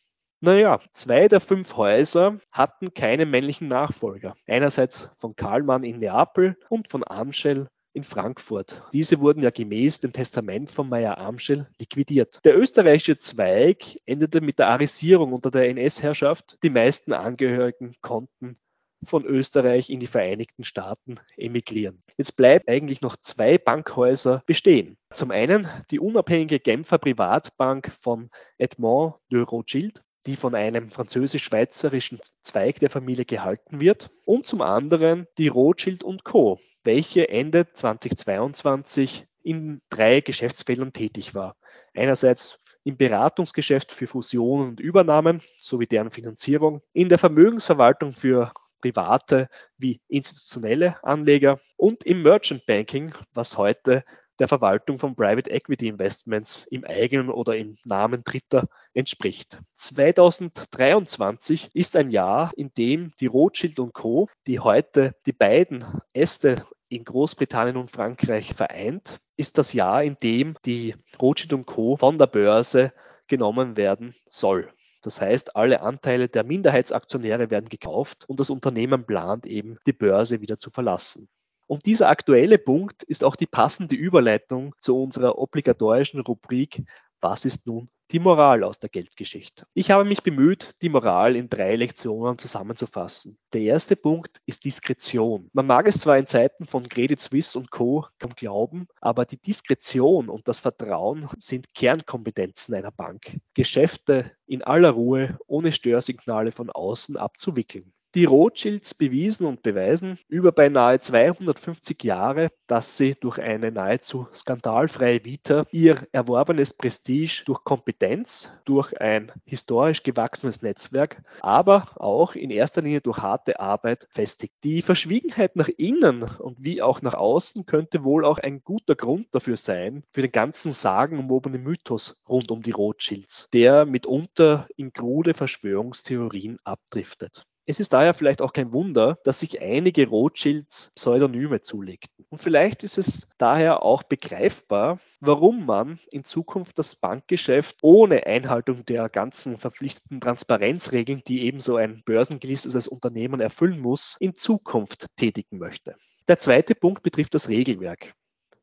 Naja, zwei der fünf Häuser hatten keine männlichen Nachfolger. Einerseits von Karlmann in Neapel und von Amschel in Frankfurt. Diese wurden ja gemäß dem Testament von Meyer Amschel liquidiert. Der österreichische Zweig endete mit der Arisierung unter der NS-Herrschaft. Die meisten Angehörigen konnten von Österreich in die Vereinigten Staaten emigrieren. Jetzt bleiben eigentlich noch zwei Bankhäuser bestehen. Zum einen die unabhängige Genfer Privatbank von Edmond de Rothschild die von einem französisch-schweizerischen Zweig der Familie gehalten wird, und zum anderen die Rothschild Co., welche Ende 2022 in drei Geschäftsfeldern tätig war. Einerseits im Beratungsgeschäft für Fusionen und Übernahmen sowie deren Finanzierung, in der Vermögensverwaltung für private wie institutionelle Anleger und im Merchant Banking, was heute der Verwaltung von Private Equity Investments im eigenen oder im Namen Dritter entspricht. 2023 ist ein Jahr, in dem die Rothschild Co., die heute die beiden Äste in Großbritannien und Frankreich vereint, ist das Jahr, in dem die Rothschild Co. von der Börse genommen werden soll. Das heißt, alle Anteile der Minderheitsaktionäre werden gekauft und das Unternehmen plant eben, die Börse wieder zu verlassen. Und dieser aktuelle Punkt ist auch die passende Überleitung zu unserer obligatorischen Rubrik Was ist nun die Moral aus der Geldgeschichte? Ich habe mich bemüht, die Moral in drei Lektionen zusammenzufassen. Der erste Punkt ist Diskretion. Man mag es zwar in Zeiten von Credit Suisse und Co. kaum glauben, aber die Diskretion und das Vertrauen sind Kernkompetenzen einer Bank. Geschäfte in aller Ruhe, ohne Störsignale von außen abzuwickeln die Rothschilds bewiesen und beweisen über beinahe 250 Jahre, dass sie durch eine nahezu skandalfreie Vita ihr erworbenes Prestige durch Kompetenz, durch ein historisch gewachsenes Netzwerk, aber auch in erster Linie durch harte Arbeit festigt. Die Verschwiegenheit nach innen und wie auch nach außen könnte wohl auch ein guter Grund dafür sein, für den ganzen sagenumwobenen Mythos rund um die Rothschilds, der mitunter in krude Verschwörungstheorien abdriftet. Es ist daher vielleicht auch kein Wunder, dass sich einige Rothschilds Pseudonyme zulegten. Und vielleicht ist es daher auch begreifbar, warum man in Zukunft das Bankgeschäft ohne Einhaltung der ganzen verpflichteten Transparenzregeln, die ebenso ein börsengelistetes Unternehmen erfüllen muss, in Zukunft tätigen möchte. Der zweite Punkt betrifft das Regelwerk.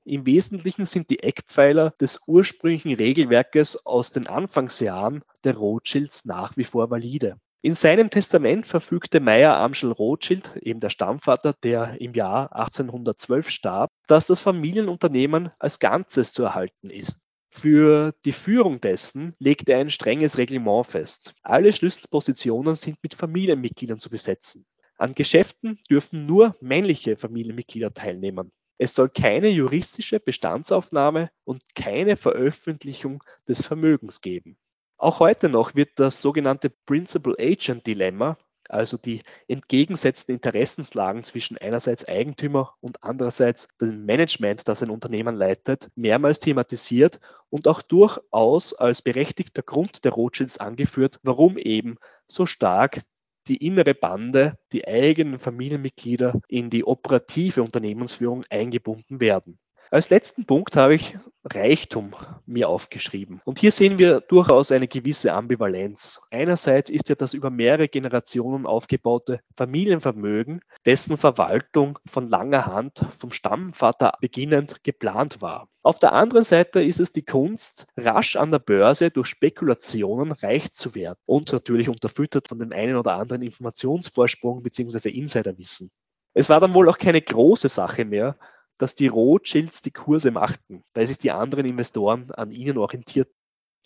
Im Wesentlichen sind die Eckpfeiler des ursprünglichen Regelwerkes aus den Anfangsjahren der Rothschilds nach wie vor valide. In seinem Testament verfügte Meyer Amschel Rothschild, eben der Stammvater, der im Jahr 1812 starb, dass das Familienunternehmen als Ganzes zu erhalten ist. Für die Führung dessen legte er ein strenges Reglement fest. Alle Schlüsselpositionen sind mit Familienmitgliedern zu besetzen. An Geschäften dürfen nur männliche Familienmitglieder teilnehmen. Es soll keine juristische Bestandsaufnahme und keine Veröffentlichung des Vermögens geben. Auch heute noch wird das sogenannte Principal Agent Dilemma, also die entgegengesetzten Interessenslagen zwischen einerseits Eigentümer und andererseits dem Management, das ein Unternehmen leitet, mehrmals thematisiert und auch durchaus als berechtigter Grund der Rothschilds angeführt, warum eben so stark die innere Bande, die eigenen Familienmitglieder in die operative Unternehmensführung eingebunden werden. Als letzten Punkt habe ich Reichtum mir aufgeschrieben. Und hier sehen wir durchaus eine gewisse Ambivalenz. Einerseits ist ja das über mehrere Generationen aufgebaute Familienvermögen, dessen Verwaltung von langer Hand vom Stammvater beginnend geplant war. Auf der anderen Seite ist es die Kunst, rasch an der Börse durch Spekulationen reich zu werden und natürlich unterfüttert von dem einen oder anderen Informationsvorsprung bzw. Insiderwissen. Es war dann wohl auch keine große Sache mehr, dass die Rothschilds die Kurse machten, weil sich die anderen Investoren an ihnen orientierten.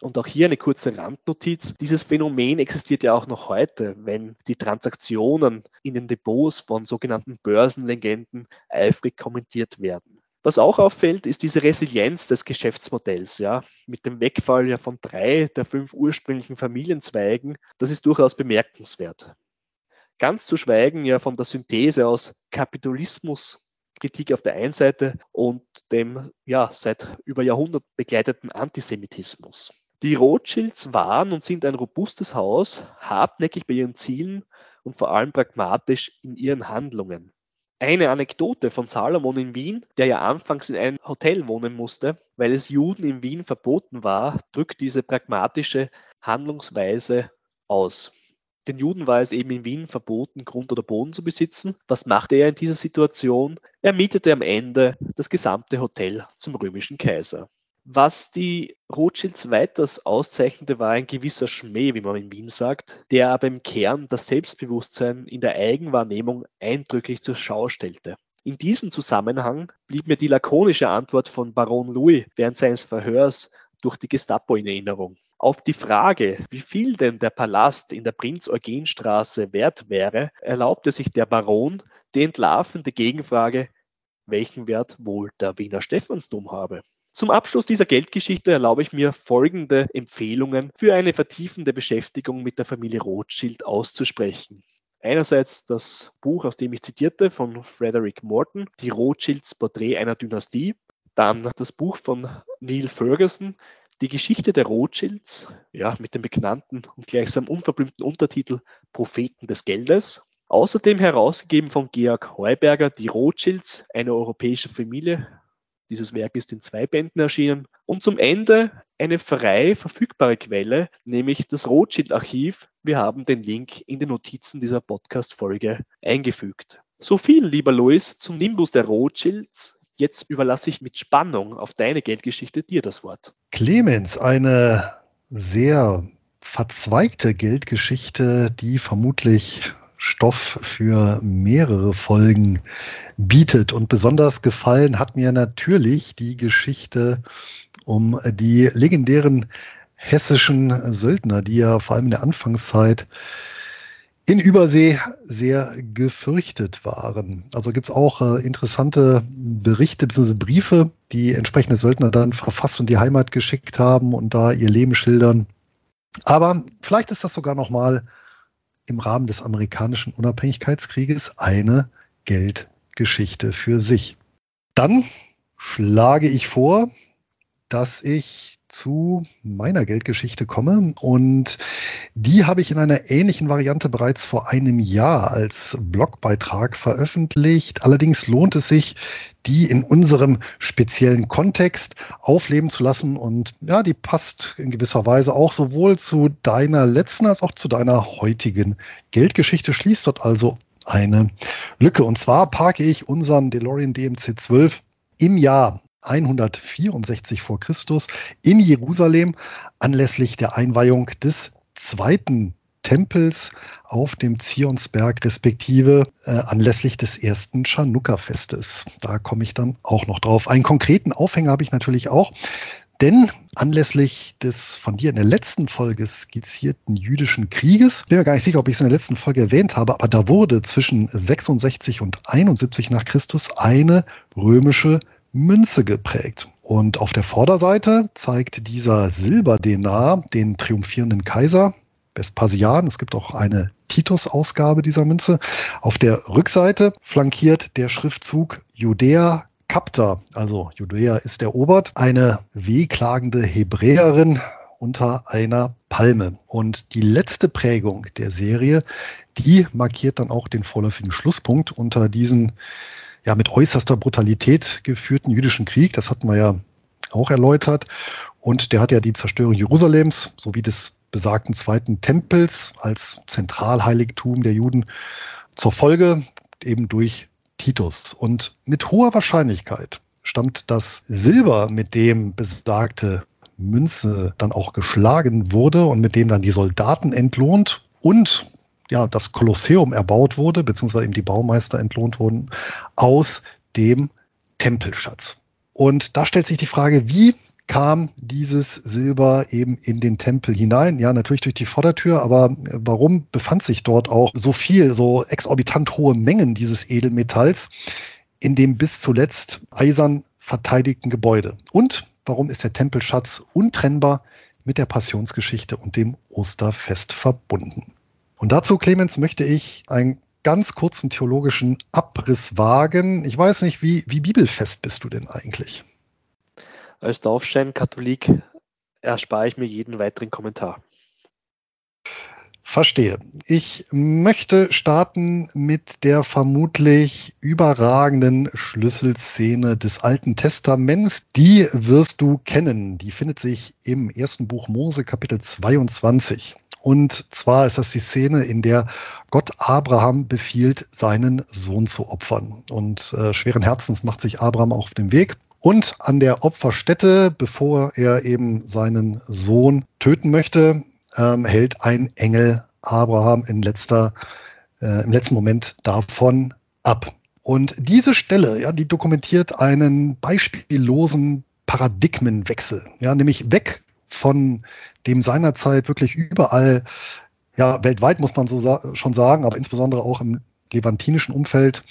Und auch hier eine kurze Randnotiz. Dieses Phänomen existiert ja auch noch heute, wenn die Transaktionen in den Depots von sogenannten Börsenlegenden eifrig kommentiert werden. Was auch auffällt, ist diese Resilienz des Geschäftsmodells, ja, mit dem Wegfall ja von drei der fünf ursprünglichen Familienzweigen. Das ist durchaus bemerkenswert. Ganz zu schweigen ja von der Synthese aus Kapitalismus Kritik auf der einen Seite und dem ja seit über Jahrhundert begleiteten Antisemitismus. Die Rothschilds waren und sind ein robustes Haus, hartnäckig bei ihren Zielen und vor allem pragmatisch in ihren Handlungen. Eine Anekdote von Salomon in Wien, der ja anfangs in einem Hotel wohnen musste, weil es Juden in Wien verboten war, drückt diese pragmatische Handlungsweise aus. Den Juden war es eben in Wien verboten, Grund oder Boden zu besitzen. Was machte er in dieser Situation? Er mietete am Ende das gesamte Hotel zum römischen Kaiser. Was die Rothschilds weiters auszeichnete, war ein gewisser Schmäh, wie man in Wien sagt, der aber im Kern das Selbstbewusstsein in der Eigenwahrnehmung eindrücklich zur Schau stellte. In diesem Zusammenhang blieb mir die lakonische Antwort von Baron Louis während seines Verhörs durch die Gestapo in Erinnerung. Auf die Frage, wie viel denn der Palast in der Prinz-Eugen-Straße wert wäre, erlaubte sich der Baron die entlarvende Gegenfrage, welchen Wert wohl der Wiener Stephansdom habe. Zum Abschluss dieser Geldgeschichte erlaube ich mir folgende Empfehlungen für eine vertiefende Beschäftigung mit der Familie Rothschild auszusprechen. Einerseits das Buch, aus dem ich zitierte, von Frederick Morton, Die Rothschilds Porträt einer Dynastie. Dann das Buch von Neil Ferguson, die Geschichte der Rothschilds, ja, mit dem bekannten und gleichsam unverblümten Untertitel Propheten des Geldes. Außerdem herausgegeben von Georg Heuberger Die Rothschilds, eine europäische Familie. Dieses Werk ist in zwei Bänden erschienen. Und zum Ende eine frei verfügbare Quelle, nämlich das Rothschild-Archiv. Wir haben den Link in den Notizen dieser Podcast-Folge eingefügt. So viel, lieber Louis, zum Nimbus der Rothschilds. Jetzt überlasse ich mit Spannung auf deine Geldgeschichte dir das Wort. Clemens, eine sehr verzweigte Geldgeschichte, die vermutlich Stoff für mehrere Folgen bietet. Und besonders gefallen hat mir natürlich die Geschichte um die legendären hessischen Söldner, die ja vor allem in der Anfangszeit in Übersee sehr gefürchtet waren. Also gibt es auch äh, interessante Berichte bzw. Briefe, die entsprechende Söldner dann verfasst und die Heimat geschickt haben und da ihr Leben schildern. Aber vielleicht ist das sogar nochmal im Rahmen des amerikanischen Unabhängigkeitskrieges eine Geldgeschichte für sich. Dann schlage ich vor, dass ich zu meiner Geldgeschichte komme. Und die habe ich in einer ähnlichen Variante bereits vor einem Jahr als Blogbeitrag veröffentlicht. Allerdings lohnt es sich, die in unserem speziellen Kontext aufleben zu lassen. Und ja, die passt in gewisser Weise auch sowohl zu deiner letzten als auch zu deiner heutigen Geldgeschichte, schließt dort also eine Lücke. Und zwar parke ich unseren DeLorean DMC 12 im Jahr 164 vor Christus in Jerusalem anlässlich der Einweihung des zweiten Tempels auf dem Zionsberg respektive äh, anlässlich des ersten Chanukka-Festes. Da komme ich dann auch noch drauf. Einen konkreten Aufhänger habe ich natürlich auch, denn anlässlich des von dir in der letzten Folge skizzierten jüdischen Krieges, bin mir gar nicht sicher, ob ich es in der letzten Folge erwähnt habe, aber da wurde zwischen 66 und 71 nach Christus eine römische Münze geprägt. Und auf der Vorderseite zeigt dieser Silberdenar den triumphierenden Kaiser Vespasian. Es gibt auch eine Titus-Ausgabe dieser Münze. Auf der Rückseite flankiert der Schriftzug Judäa Capta, also Judäa ist erobert, eine wehklagende Hebräerin unter einer Palme. Und die letzte Prägung der Serie, die markiert dann auch den vorläufigen Schlusspunkt unter diesen ja mit äußerster Brutalität geführten jüdischen Krieg. Das hatten wir ja auch erläutert. Und der hat ja die Zerstörung Jerusalems sowie des besagten zweiten Tempels als Zentralheiligtum der Juden zur Folge, eben durch Titus. Und mit hoher Wahrscheinlichkeit stammt das Silber, mit dem besagte Münze dann auch geschlagen wurde und mit dem dann die Soldaten entlohnt und ja, das Kolosseum erbaut wurde, beziehungsweise eben die Baumeister entlohnt wurden, aus dem Tempelschatz. Und da stellt sich die Frage, wie kam dieses Silber eben in den Tempel hinein? Ja, natürlich durch die Vordertür, aber warum befand sich dort auch so viel, so exorbitant hohe Mengen dieses Edelmetalls in dem bis zuletzt eisern verteidigten Gebäude? Und warum ist der Tempelschatz untrennbar mit der Passionsgeschichte und dem Osterfest verbunden? Und dazu, Clemens, möchte ich einen ganz kurzen theologischen Abriss wagen. Ich weiß nicht, wie, wie bibelfest bist du denn eigentlich? Als Dorfschein-Katholik erspare ich mir jeden weiteren Kommentar. Verstehe. Ich möchte starten mit der vermutlich überragenden Schlüsselszene des Alten Testaments. Die wirst du kennen. Die findet sich im ersten Buch Mose, Kapitel 22. Und zwar ist das die Szene, in der Gott Abraham befiehlt, seinen Sohn zu opfern. Und äh, schweren Herzens macht sich Abraham auf den Weg. Und an der Opferstätte, bevor er eben seinen Sohn töten möchte, ähm, hält ein Engel Abraham in letzter, äh, im letzten Moment davon ab. Und diese Stelle, ja, die dokumentiert einen beispiellosen Paradigmenwechsel, ja, nämlich weg von dem seinerzeit wirklich überall, ja, weltweit muss man so sa schon sagen, aber insbesondere auch im levantinischen Umfeld,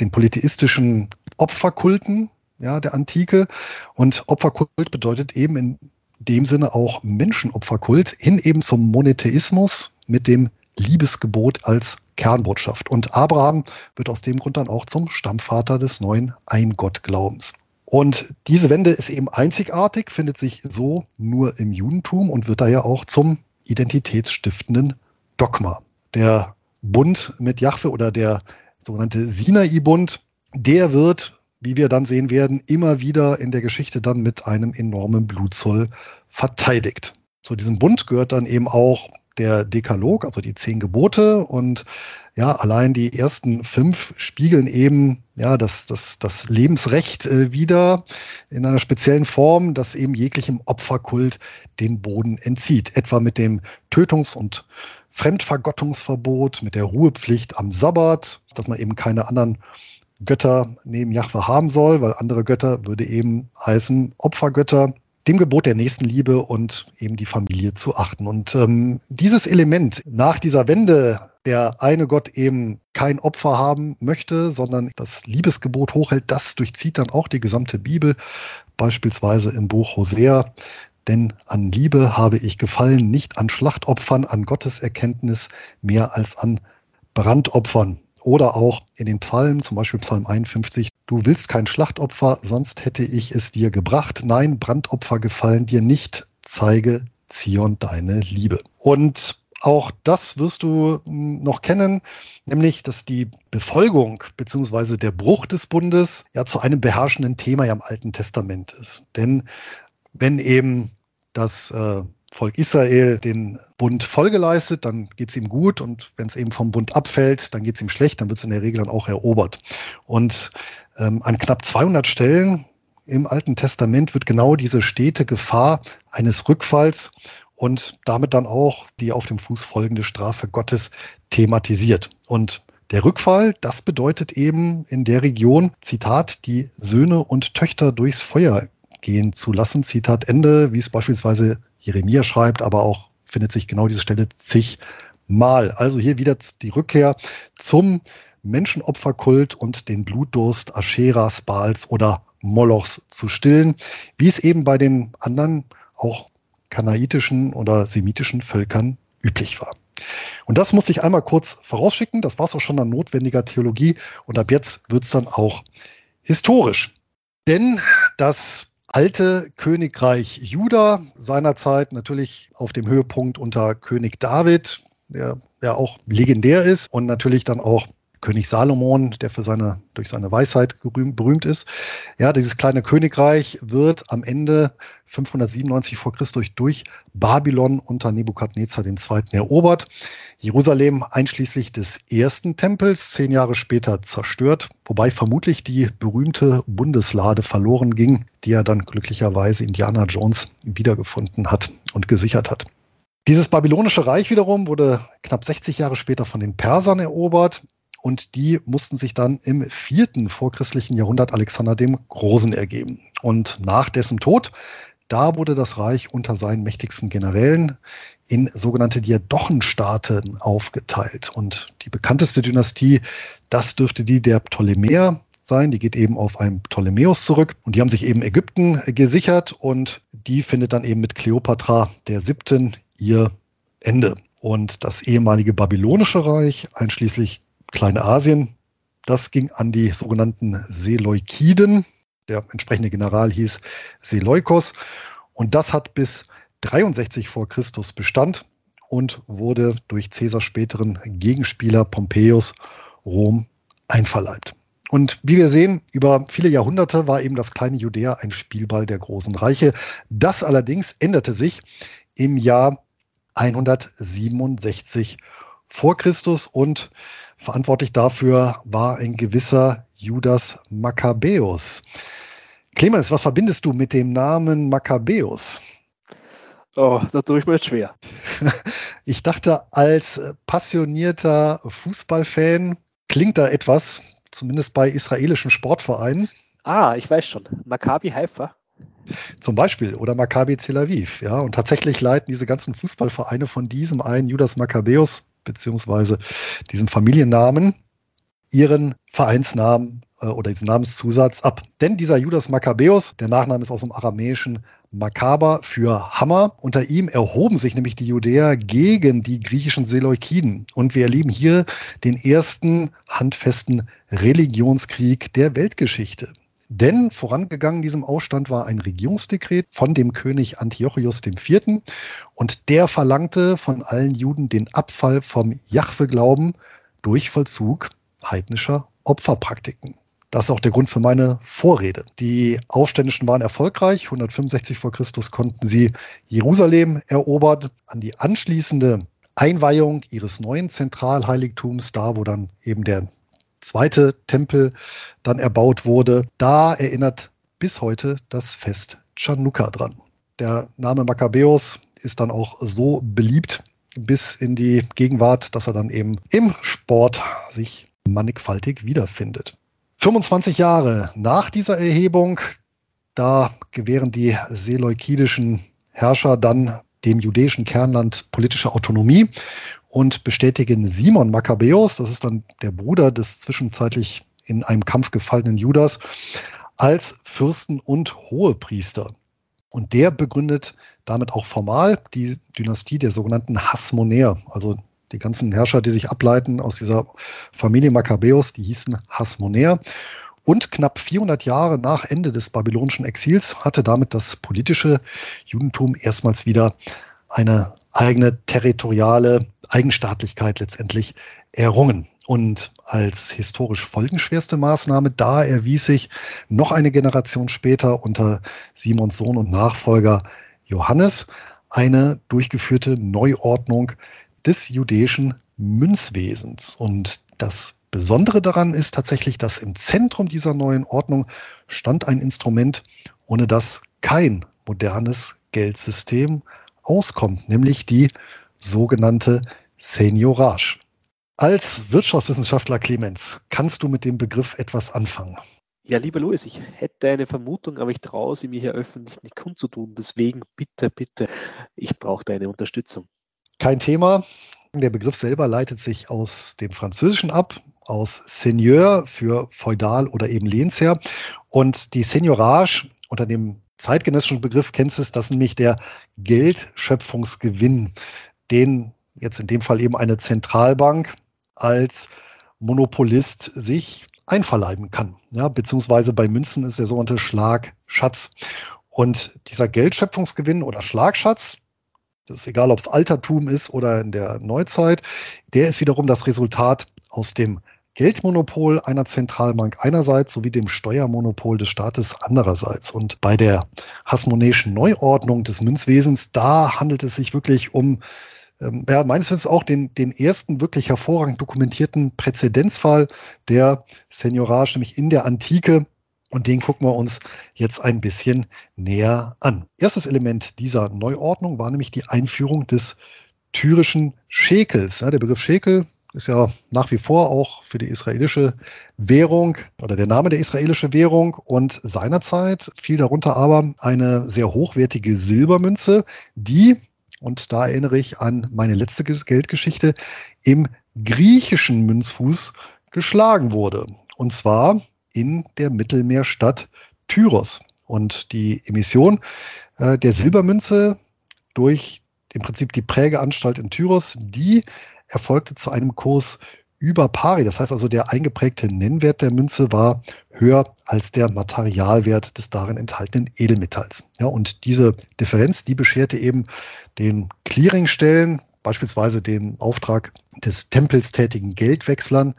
den polytheistischen Opferkulten ja, der Antike. Und Opferkult bedeutet eben in dem Sinne auch Menschenopferkult hin eben zum Monotheismus mit dem Liebesgebot als Kernbotschaft. Und Abraham wird aus dem Grund dann auch zum Stammvater des neuen Eingottglaubens. Und diese Wende ist eben einzigartig, findet sich so nur im Judentum und wird daher auch zum identitätsstiftenden Dogma. Der Bund mit Jahwe oder der sogenannte Sinai-Bund, der wird, wie wir dann sehen werden, immer wieder in der Geschichte dann mit einem enormen Blutzoll verteidigt. Zu diesem Bund gehört dann eben auch der Dekalog, also die zehn Gebote. Und ja, allein die ersten fünf spiegeln eben ja das, das, das Lebensrecht äh, wieder in einer speziellen Form, das eben jeglichem Opferkult den Boden entzieht. Etwa mit dem Tötungs- und Fremdvergottungsverbot, mit der Ruhepflicht am Sabbat, dass man eben keine anderen Götter neben Jahwe haben soll, weil andere Götter würde eben heißen Opfergötter dem Gebot der Nächstenliebe und eben die Familie zu achten. Und ähm, dieses Element nach dieser Wende, der eine Gott eben kein Opfer haben möchte, sondern das Liebesgebot hochhält, das durchzieht dann auch die gesamte Bibel, beispielsweise im Buch Hosea. Denn an Liebe habe ich gefallen, nicht an Schlachtopfern, an Gottes Erkenntnis mehr als an Brandopfern. Oder auch in den Psalmen, zum Beispiel Psalm 51, du willst kein Schlachtopfer, sonst hätte ich es dir gebracht. Nein, Brandopfer gefallen dir nicht, zeige Zion deine Liebe. Und auch das wirst du hm, noch kennen, nämlich, dass die Befolgung bzw. der Bruch des Bundes ja zu einem beherrschenden Thema ja im Alten Testament ist. Denn wenn eben das äh, Volk Israel den Bund vollgeleistet, dann geht es ihm gut und wenn es eben vom Bund abfällt, dann geht es ihm schlecht, dann wird es in der Regel dann auch erobert. Und ähm, an knapp 200 Stellen im Alten Testament wird genau diese stete Gefahr eines Rückfalls und damit dann auch die auf dem Fuß folgende Strafe Gottes thematisiert. Und der Rückfall, das bedeutet eben in der Region, Zitat, die Söhne und Töchter durchs Feuer gehen zu lassen. Zitat Ende, wie es beispielsweise Jeremia schreibt, aber auch findet sich genau diese Stelle zigmal. Also hier wieder die Rückkehr zum Menschenopferkult und den Blutdurst Ascheras, Baals oder Molochs zu stillen, wie es eben bei den anderen auch kanaitischen oder semitischen Völkern üblich war. Und das muss ich einmal kurz vorausschicken. Das war es auch schon an notwendiger Theologie. Und ab jetzt wird es dann auch historisch. Denn das alte Königreich Juda, seinerzeit natürlich auf dem Höhepunkt unter König David, der ja auch legendär ist und natürlich dann auch König Salomon, der für seine, durch seine Weisheit berühmt ist. Ja, dieses kleine Königreich wird am Ende 597 vor Christus durch Babylon unter Nebukadnezar II. erobert. Jerusalem einschließlich des ersten Tempels zehn Jahre später zerstört, wobei vermutlich die berühmte Bundeslade verloren ging, die er dann glücklicherweise Indiana Jones wiedergefunden hat und gesichert hat. Dieses babylonische Reich wiederum wurde knapp 60 Jahre später von den Persern erobert und die mussten sich dann im vierten vorchristlichen Jahrhundert Alexander dem Großen ergeben. Und nach dessen Tod, da wurde das Reich unter seinen mächtigsten Generälen in sogenannte Diadochenstaaten aufgeteilt. Und die bekannteste Dynastie, das dürfte die der Ptolemäer sein. Die geht eben auf einen Ptolemäus zurück. Und die haben sich eben Ägypten gesichert und die findet dann eben mit Kleopatra der siebten ihr Ende. Und das ehemalige babylonische Reich, einschließlich Kleinasien. Das ging an die sogenannten Seleukiden. Der entsprechende General hieß Seleukos. Und das hat bis 63 vor Christus Bestand und wurde durch Caesars späteren Gegenspieler Pompeius Rom einverleibt. Und wie wir sehen, über viele Jahrhunderte war eben das kleine Judäa ein Spielball der großen Reiche. Das allerdings änderte sich im Jahr 167 vor Christus und Verantwortlich dafür war ein gewisser Judas Makkabäus. Clemens, was verbindest du mit dem Namen Makkabäus? Oh, das tue ich mir jetzt schwer. *laughs* Ich dachte, als passionierter Fußballfan klingt da etwas, zumindest bei israelischen Sportvereinen. Ah, ich weiß schon. Maccabi Haifa. Zum Beispiel oder Maccabi Tel Aviv, ja. Und tatsächlich leiten diese ganzen Fußballvereine von diesem einen Judas Makkabäus beziehungsweise diesem Familiennamen ihren Vereinsnamen äh, oder diesen Namenszusatz ab. Denn dieser Judas Makkabäus, der Nachname ist aus dem aramäischen Makaba für Hammer. Unter ihm erhoben sich nämlich die Judäer gegen die griechischen Seleukiden. Und wir erleben hier den ersten handfesten Religionskrieg der Weltgeschichte. Denn vorangegangen diesem Aufstand war ein Regierungsdekret von dem König Antiochus IV. Und der verlangte von allen Juden den Abfall vom Jahwe-Glauben durch Vollzug heidnischer Opferpraktiken. Das ist auch der Grund für meine Vorrede. Die Aufständischen waren erfolgreich. 165 vor Christus konnten sie Jerusalem erobern. An die anschließende Einweihung ihres neuen Zentralheiligtums, da wo dann eben der zweite Tempel dann erbaut wurde, da erinnert bis heute das Fest Chanukka dran. Der Name Makkabäus ist dann auch so beliebt bis in die Gegenwart, dass er dann eben im Sport sich mannigfaltig wiederfindet. 25 Jahre nach dieser Erhebung, da gewähren die seleukidischen Herrscher dann dem jüdischen Kernland politische Autonomie und bestätigen Simon Makkabäus, das ist dann der Bruder des zwischenzeitlich in einem Kampf gefallenen Judas, als Fürsten und Hohepriester. Und der begründet damit auch formal die Dynastie der sogenannten Hasmonäer, also die ganzen Herrscher, die sich ableiten aus dieser Familie Makkabäus, die hießen Hasmonäer. Und knapp 400 Jahre nach Ende des babylonischen Exils hatte damit das politische Judentum erstmals wieder eine eigene territoriale Eigenstaatlichkeit letztendlich errungen. Und als historisch folgenschwerste Maßnahme, da erwies sich noch eine Generation später unter Simons Sohn und Nachfolger Johannes eine durchgeführte Neuordnung des jüdischen Münzwesens. Und das Besondere daran ist tatsächlich, dass im Zentrum dieser neuen Ordnung stand ein Instrument, ohne das kein modernes Geldsystem auskommt, nämlich die sogenannte Seniorage. Als Wirtschaftswissenschaftler Clemens, kannst du mit dem Begriff etwas anfangen? Ja, lieber Louis, ich hätte eine Vermutung, aber ich traue sie mir hier öffentlich nicht kundzutun. Deswegen bitte, bitte, ich brauche deine Unterstützung. Kein Thema. Der Begriff selber leitet sich aus dem Französischen ab, aus Seigneur für feudal oder eben Lehnsherr. Und die Seigneurage unter dem zeitgenössischen Begriff kennst du es, das ist nämlich der Geldschöpfungsgewinn, den jetzt in dem Fall eben eine Zentralbank als Monopolist sich einverleiben kann. Ja, beziehungsweise bei Münzen ist der sogenannte Schlagschatz. Und dieser Geldschöpfungsgewinn oder Schlagschatz, das ist egal, ob es Altertum ist oder in der Neuzeit, der ist wiederum das Resultat aus dem Geldmonopol einer Zentralbank einerseits sowie dem Steuermonopol des Staates andererseits. Und bei der hasmonäischen Neuordnung des Münzwesens, da handelt es sich wirklich um ähm, ja, meines Wissens auch den, den ersten wirklich hervorragend dokumentierten Präzedenzfall der Seniorage, nämlich in der Antike. Und den gucken wir uns jetzt ein bisschen näher an. Erstes Element dieser Neuordnung war nämlich die Einführung des tyrischen Schekels. Ja, der Begriff Schekel ist ja nach wie vor auch für die israelische Währung oder der Name der israelische Währung und seinerzeit fiel darunter aber eine sehr hochwertige Silbermünze, die und da erinnere ich an meine letzte Geldgeschichte, im griechischen Münzfuß geschlagen wurde. Und zwar in der Mittelmeerstadt Tyros. Und die Emission äh, der Silbermünze durch im Prinzip die Prägeanstalt in Tyros, die erfolgte zu einem Kurs über pari. Das heißt also, der eingeprägte Nennwert der Münze war höher als der Materialwert des darin enthaltenen Edelmetalls. Ja, und diese Differenz, die bescherte eben den Clearingstellen, beispielsweise den Auftrag des Tempels tätigen Geldwechslern,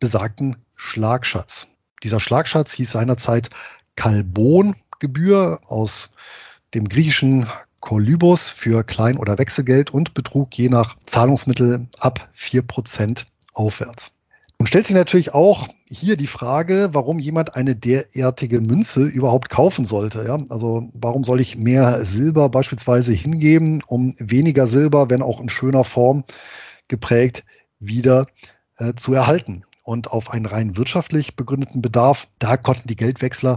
besagten Schlagschatz. Dieser Schlagschatz hieß seinerzeit Kalbongebühr aus dem griechischen Kolybos für Klein- oder Wechselgeld und betrug je nach Zahlungsmittel ab 4% aufwärts. Und stellt sich natürlich auch hier die Frage, warum jemand eine derartige Münze überhaupt kaufen sollte. Ja? Also warum soll ich mehr Silber beispielsweise hingeben, um weniger Silber, wenn auch in schöner Form geprägt, wieder äh, zu erhalten? Und auf einen rein wirtschaftlich begründeten Bedarf, da konnten die Geldwechsler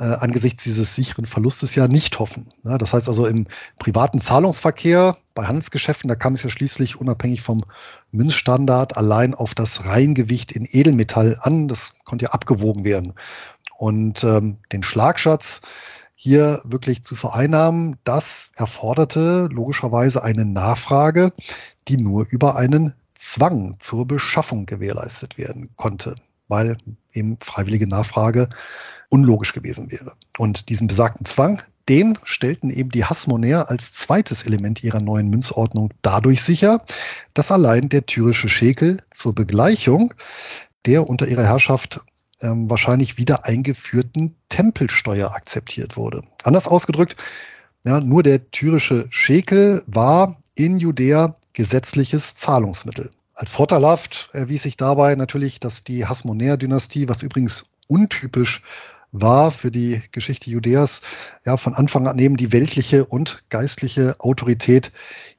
äh, angesichts dieses sicheren Verlustes ja nicht hoffen. Ja, das heißt also im privaten Zahlungsverkehr, bei Handelsgeschäften, da kam es ja schließlich unabhängig vom Münzstandard allein auf das Reingewicht in Edelmetall an. Das konnte ja abgewogen werden. Und ähm, den Schlagschatz hier wirklich zu vereinnahmen, das erforderte logischerweise eine Nachfrage, die nur über einen Zwang zur Beschaffung gewährleistet werden konnte, weil eben freiwillige Nachfrage unlogisch gewesen wäre. Und diesen besagten Zwang, den stellten eben die Hasmonäer als zweites Element ihrer neuen Münzordnung dadurch sicher, dass allein der tyrische Schekel zur Begleichung der unter ihrer Herrschaft ähm, wahrscheinlich wieder eingeführten Tempelsteuer akzeptiert wurde. Anders ausgedrückt, ja, nur der tyrische Schekel war in Judäa gesetzliches Zahlungsmittel. Als vorteilhaft erwies sich dabei natürlich, dass die Hasmonäer-Dynastie, was übrigens untypisch war für die Geschichte Judäas, ja von Anfang an eben die weltliche und geistliche Autorität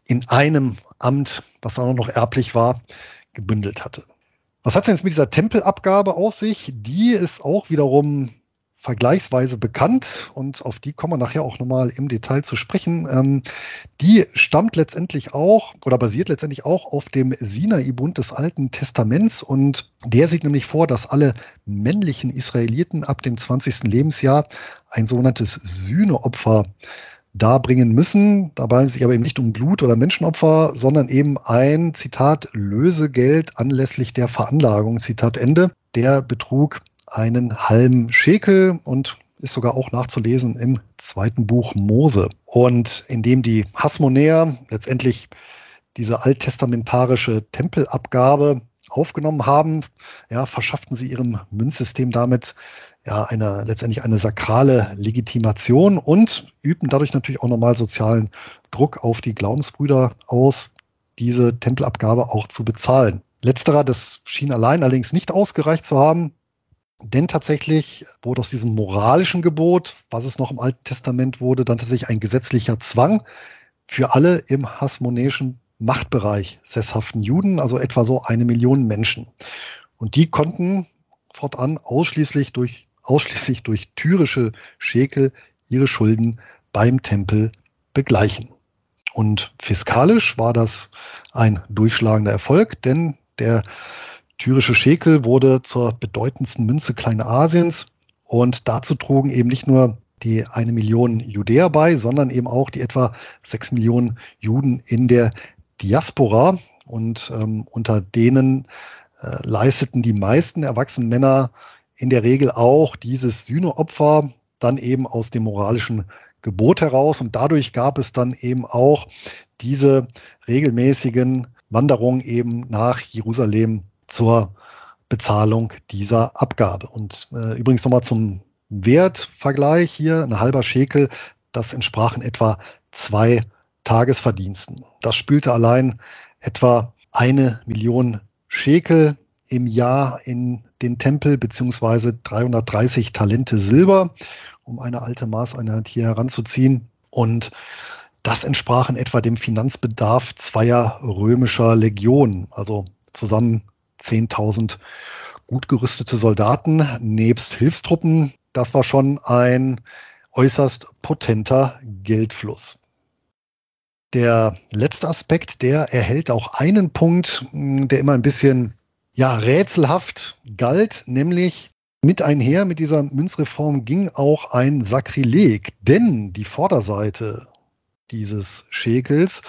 in einem Amt, was auch noch erblich war, gebündelt hatte. Was hat es denn jetzt mit dieser Tempelabgabe auf sich? Die ist auch wiederum vergleichsweise bekannt und auf die kommen wir nachher auch nochmal im Detail zu sprechen. Ähm, die stammt letztendlich auch oder basiert letztendlich auch auf dem Sinai-Bund des Alten Testaments und der sieht nämlich vor, dass alle männlichen Israeliten ab dem 20. Lebensjahr ein sogenanntes Sühneopfer darbringen müssen. Dabei sich aber eben nicht um Blut- oder Menschenopfer, sondern eben ein, Zitat, Lösegeld anlässlich der Veranlagung, Zitat Ende. Der betrug einen halben Schekel und ist sogar auch nachzulesen im zweiten Buch Mose. Und indem die Hasmonäer letztendlich diese alttestamentarische Tempelabgabe aufgenommen haben, ja, verschafften sie ihrem Münzsystem damit ja eine letztendlich eine sakrale Legitimation und übten dadurch natürlich auch nochmal sozialen Druck auf die Glaubensbrüder aus, diese Tempelabgabe auch zu bezahlen. Letzterer, das schien allein allerdings nicht ausgereicht zu haben. Denn tatsächlich wurde aus diesem moralischen Gebot, was es noch im Alten Testament wurde, dann tatsächlich ein gesetzlicher Zwang für alle im hasmonäischen Machtbereich sesshaften Juden, also etwa so eine Million Menschen. Und die konnten fortan ausschließlich durch, ausschließlich durch tyrische Schekel ihre Schulden beim Tempel begleichen. Und fiskalisch war das ein durchschlagender Erfolg, denn der Tyrische Schekel wurde zur bedeutendsten Münze Kleinasiens und dazu trugen eben nicht nur die eine Million Judäer bei, sondern eben auch die etwa sechs Millionen Juden in der Diaspora. Und ähm, unter denen äh, leisteten die meisten erwachsenen Männer in der Regel auch dieses Sühneopfer dann eben aus dem moralischen Gebot heraus. Und dadurch gab es dann eben auch diese regelmäßigen Wanderungen eben nach Jerusalem zur Bezahlung dieser Abgabe. Und äh, übrigens nochmal zum Wertvergleich hier, ein halber Schekel, das entsprach in etwa zwei Tagesverdiensten. Das spülte allein etwa eine Million Schekel im Jahr in den Tempel, beziehungsweise 330 Talente Silber, um eine alte Maßeinheit hier heranzuziehen. Und das entsprach in etwa dem Finanzbedarf zweier römischer Legionen, also zusammen 10.000 gut gerüstete Soldaten nebst Hilfstruppen. Das war schon ein äußerst potenter Geldfluss. Der letzte Aspekt, der erhält auch einen Punkt, der immer ein bisschen ja, rätselhaft galt, nämlich mit einher mit dieser Münzreform ging auch ein Sakrileg, denn die Vorderseite dieses Schäkels,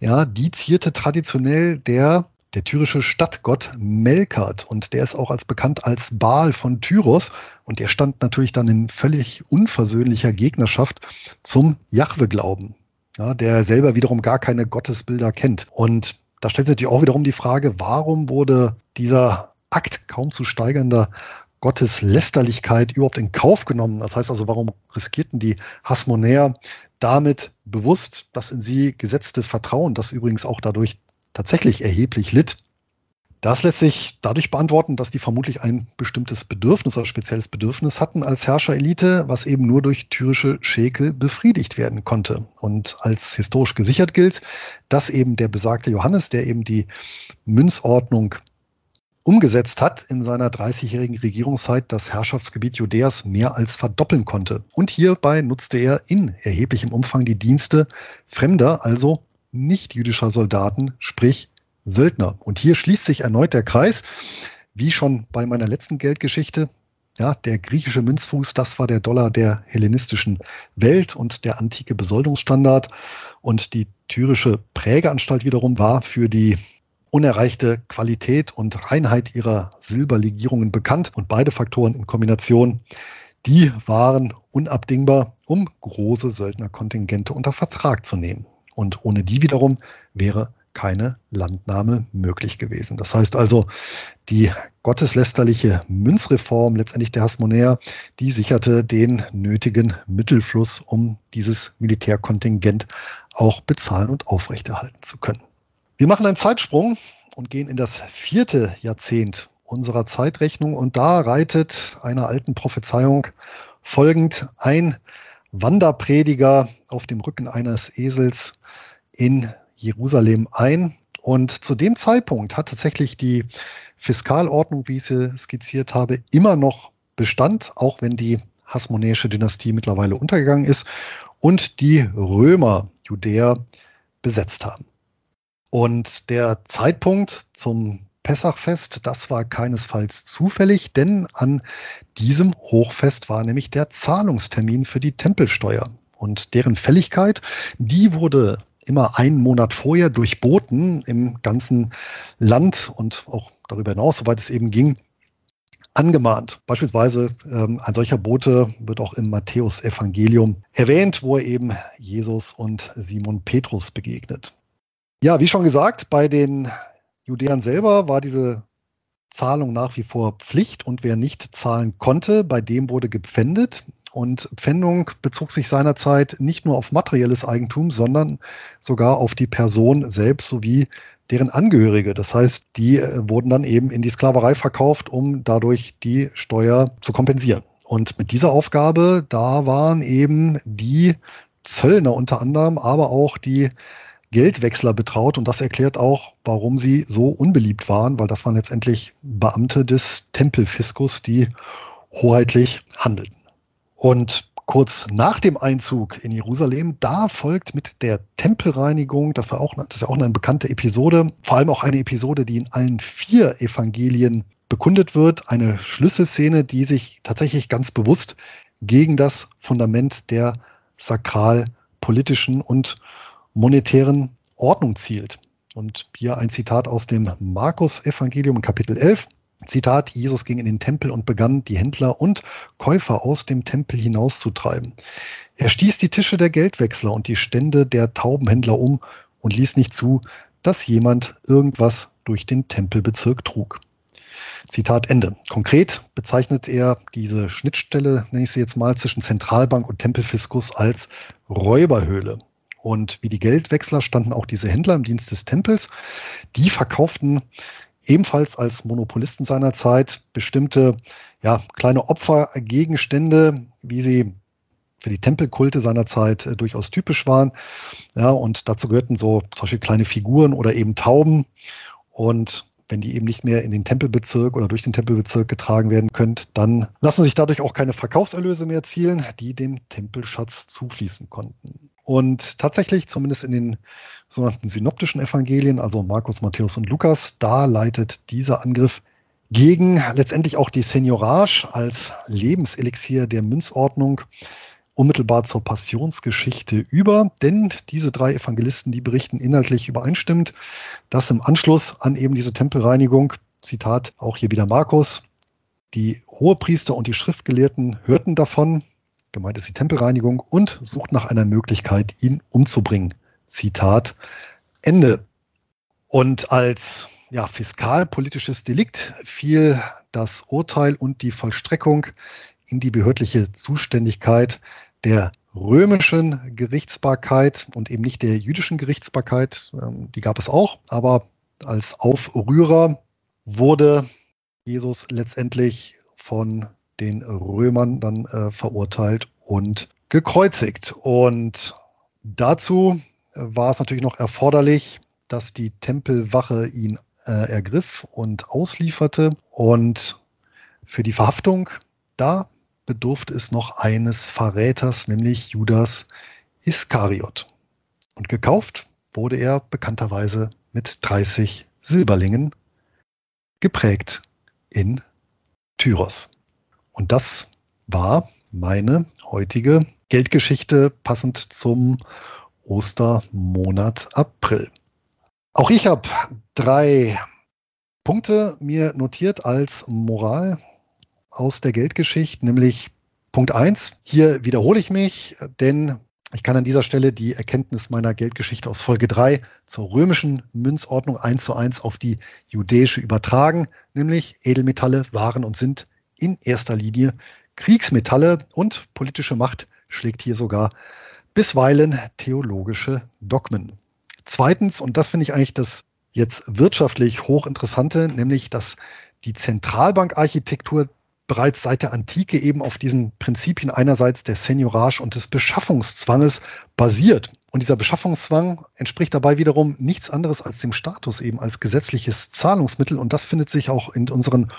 ja, die zierte traditionell der der tyrische Stadtgott Melkert und der ist auch als bekannt als Baal von Tyros und der stand natürlich dann in völlig unversöhnlicher Gegnerschaft zum Jahwe-Glauben, ja, der selber wiederum gar keine Gottesbilder kennt. Und da stellt sich auch wiederum die Frage, warum wurde dieser Akt kaum zu steigernder Gotteslästerlichkeit überhaupt in Kauf genommen? Das heißt also, warum riskierten die Hasmonäer damit bewusst das in sie gesetzte Vertrauen, das übrigens auch dadurch tatsächlich erheblich litt. Das lässt sich dadurch beantworten, dass die vermutlich ein bestimmtes Bedürfnis oder spezielles Bedürfnis hatten als Herrscherelite, was eben nur durch tyrische Schäkel befriedigt werden konnte. Und als historisch gesichert gilt, dass eben der besagte Johannes, der eben die Münzordnung umgesetzt hat, in seiner 30-jährigen Regierungszeit das Herrschaftsgebiet Judäas mehr als verdoppeln konnte. Und hierbei nutzte er in erheblichem Umfang die Dienste fremder, also nicht-jüdischer Soldaten, sprich Söldner. Und hier schließt sich erneut der Kreis, wie schon bei meiner letzten Geldgeschichte. Ja, der griechische Münzfuß, das war der Dollar der hellenistischen Welt und der antike Besoldungsstandard. Und die tyrische Prägeanstalt wiederum war für die unerreichte Qualität und Reinheit ihrer Silberlegierungen bekannt. Und beide Faktoren in Kombination, die waren unabdingbar, um große Söldnerkontingente unter Vertrag zu nehmen. Und ohne die wiederum wäre keine Landnahme möglich gewesen. Das heißt also, die gotteslästerliche Münzreform letztendlich der Hasmonäer, die sicherte den nötigen Mittelfluss, um dieses Militärkontingent auch bezahlen und aufrechterhalten zu können. Wir machen einen Zeitsprung und gehen in das vierte Jahrzehnt unserer Zeitrechnung und da reitet einer alten Prophezeiung folgend ein Wanderprediger auf dem Rücken eines Esels in Jerusalem ein. Und zu dem Zeitpunkt hat tatsächlich die Fiskalordnung, wie ich sie skizziert habe, immer noch Bestand, auch wenn die Hasmonäische Dynastie mittlerweile untergegangen ist und die Römer Judäa besetzt haben. Und der Zeitpunkt zum Pessachfest, das war keinesfalls zufällig, denn an diesem Hochfest war nämlich der Zahlungstermin für die Tempelsteuer. Und deren Fälligkeit, die wurde immer einen Monat vorher durch Boten im ganzen Land und auch darüber hinaus, soweit es eben ging, angemahnt. Beispielsweise ähm, ein solcher Bote wird auch im Matthäus-Evangelium erwähnt, wo er eben Jesus und Simon Petrus begegnet. Ja, wie schon gesagt, bei den Judäern selber war diese Zahlung nach wie vor Pflicht und wer nicht zahlen konnte, bei dem wurde gepfändet. Und Pfändung bezog sich seinerzeit nicht nur auf materielles Eigentum, sondern sogar auf die Person selbst sowie deren Angehörige. Das heißt, die äh, wurden dann eben in die Sklaverei verkauft, um dadurch die Steuer zu kompensieren. Und mit dieser Aufgabe, da waren eben die Zöllner unter anderem, aber auch die Geldwechsler betraut. Und das erklärt auch, warum sie so unbeliebt waren, weil das waren letztendlich Beamte des Tempelfiskus, die hoheitlich handelten. Und kurz nach dem Einzug in Jerusalem, da folgt mit der Tempelreinigung, das war auch, das ist ja auch eine bekannte Episode, vor allem auch eine Episode, die in allen vier Evangelien bekundet wird, eine Schlüsselszene, die sich tatsächlich ganz bewusst gegen das Fundament der sakralpolitischen und monetären Ordnung zielt. Und hier ein Zitat aus dem Markus-Evangelium Kapitel 11. Zitat, Jesus ging in den Tempel und begann, die Händler und Käufer aus dem Tempel hinauszutreiben. Er stieß die Tische der Geldwechsler und die Stände der Taubenhändler um und ließ nicht zu, dass jemand irgendwas durch den Tempelbezirk trug. Zitat Ende. Konkret bezeichnet er diese Schnittstelle, nenne ich sie jetzt mal, zwischen Zentralbank und Tempelfiskus als Räuberhöhle. Und wie die Geldwechsler standen auch diese Händler im Dienst des Tempels. Die verkauften ebenfalls als Monopolisten seiner Zeit bestimmte ja, kleine Opfergegenstände, wie sie für die Tempelkulte seiner Zeit äh, durchaus typisch waren. Ja, und dazu gehörten so zum Beispiel kleine Figuren oder eben Tauben. Und wenn die eben nicht mehr in den Tempelbezirk oder durch den Tempelbezirk getragen werden können, dann lassen sich dadurch auch keine Verkaufserlöse mehr erzielen, die dem Tempelschatz zufließen konnten. Und tatsächlich, zumindest in den sogenannten synoptischen Evangelien, also Markus, Matthäus und Lukas, da leitet dieser Angriff gegen letztendlich auch die Seniorage als Lebenselixier der Münzordnung unmittelbar zur Passionsgeschichte über, denn diese drei Evangelisten, die berichten inhaltlich übereinstimmt, dass im Anschluss an eben diese Tempelreinigung, Zitat auch hier wieder Markus, die Hohepriester und die Schriftgelehrten hörten davon, gemeint ist die Tempelreinigung, und sucht nach einer Möglichkeit, ihn umzubringen. Zitat Ende. Und als ja, fiskalpolitisches Delikt fiel das Urteil und die Vollstreckung in die behördliche Zuständigkeit der römischen Gerichtsbarkeit und eben nicht der jüdischen Gerichtsbarkeit. Ähm, die gab es auch, aber als Aufrührer wurde Jesus letztendlich von den Römern dann äh, verurteilt und gekreuzigt. Und dazu äh, war es natürlich noch erforderlich, dass die Tempelwache ihn äh, ergriff und auslieferte. Und für die Verhaftung, da bedurfte es noch eines Verräters, nämlich Judas Iskariot. Und gekauft wurde er bekannterweise mit 30 Silberlingen, geprägt in Tyros. Und das war meine heutige Geldgeschichte passend zum Ostermonat April. Auch ich habe drei Punkte mir notiert als Moral aus der Geldgeschichte, nämlich Punkt eins. Hier wiederhole ich mich, denn ich kann an dieser Stelle die Erkenntnis meiner Geldgeschichte aus Folge drei zur römischen Münzordnung eins zu eins auf die judäische übertragen, nämlich Edelmetalle waren und sind in erster Linie Kriegsmetalle und politische Macht schlägt hier sogar bisweilen theologische Dogmen. Zweitens, und das finde ich eigentlich das jetzt wirtschaftlich hochinteressante, nämlich dass die Zentralbankarchitektur bereits seit der Antike eben auf diesen Prinzipien einerseits der Seniorage und des Beschaffungszwanges basiert. Und dieser Beschaffungszwang entspricht dabei wiederum nichts anderes als dem Status eben als gesetzliches Zahlungsmittel. Und das findet sich auch in unseren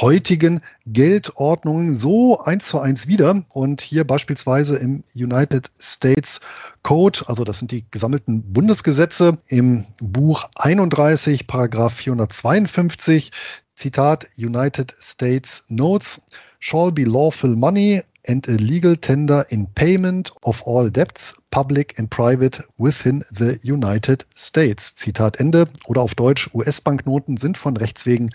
heutigen Geldordnungen so eins zu eins wieder. Und hier beispielsweise im United States Code, also das sind die gesammelten Bundesgesetze im Buch 31, Paragraph 452, Zitat United States Notes shall be lawful money and a legal tender in payment of all debts, public and private, within the United States. Zitat Ende. Oder auf Deutsch, US-Banknoten sind von Rechts wegen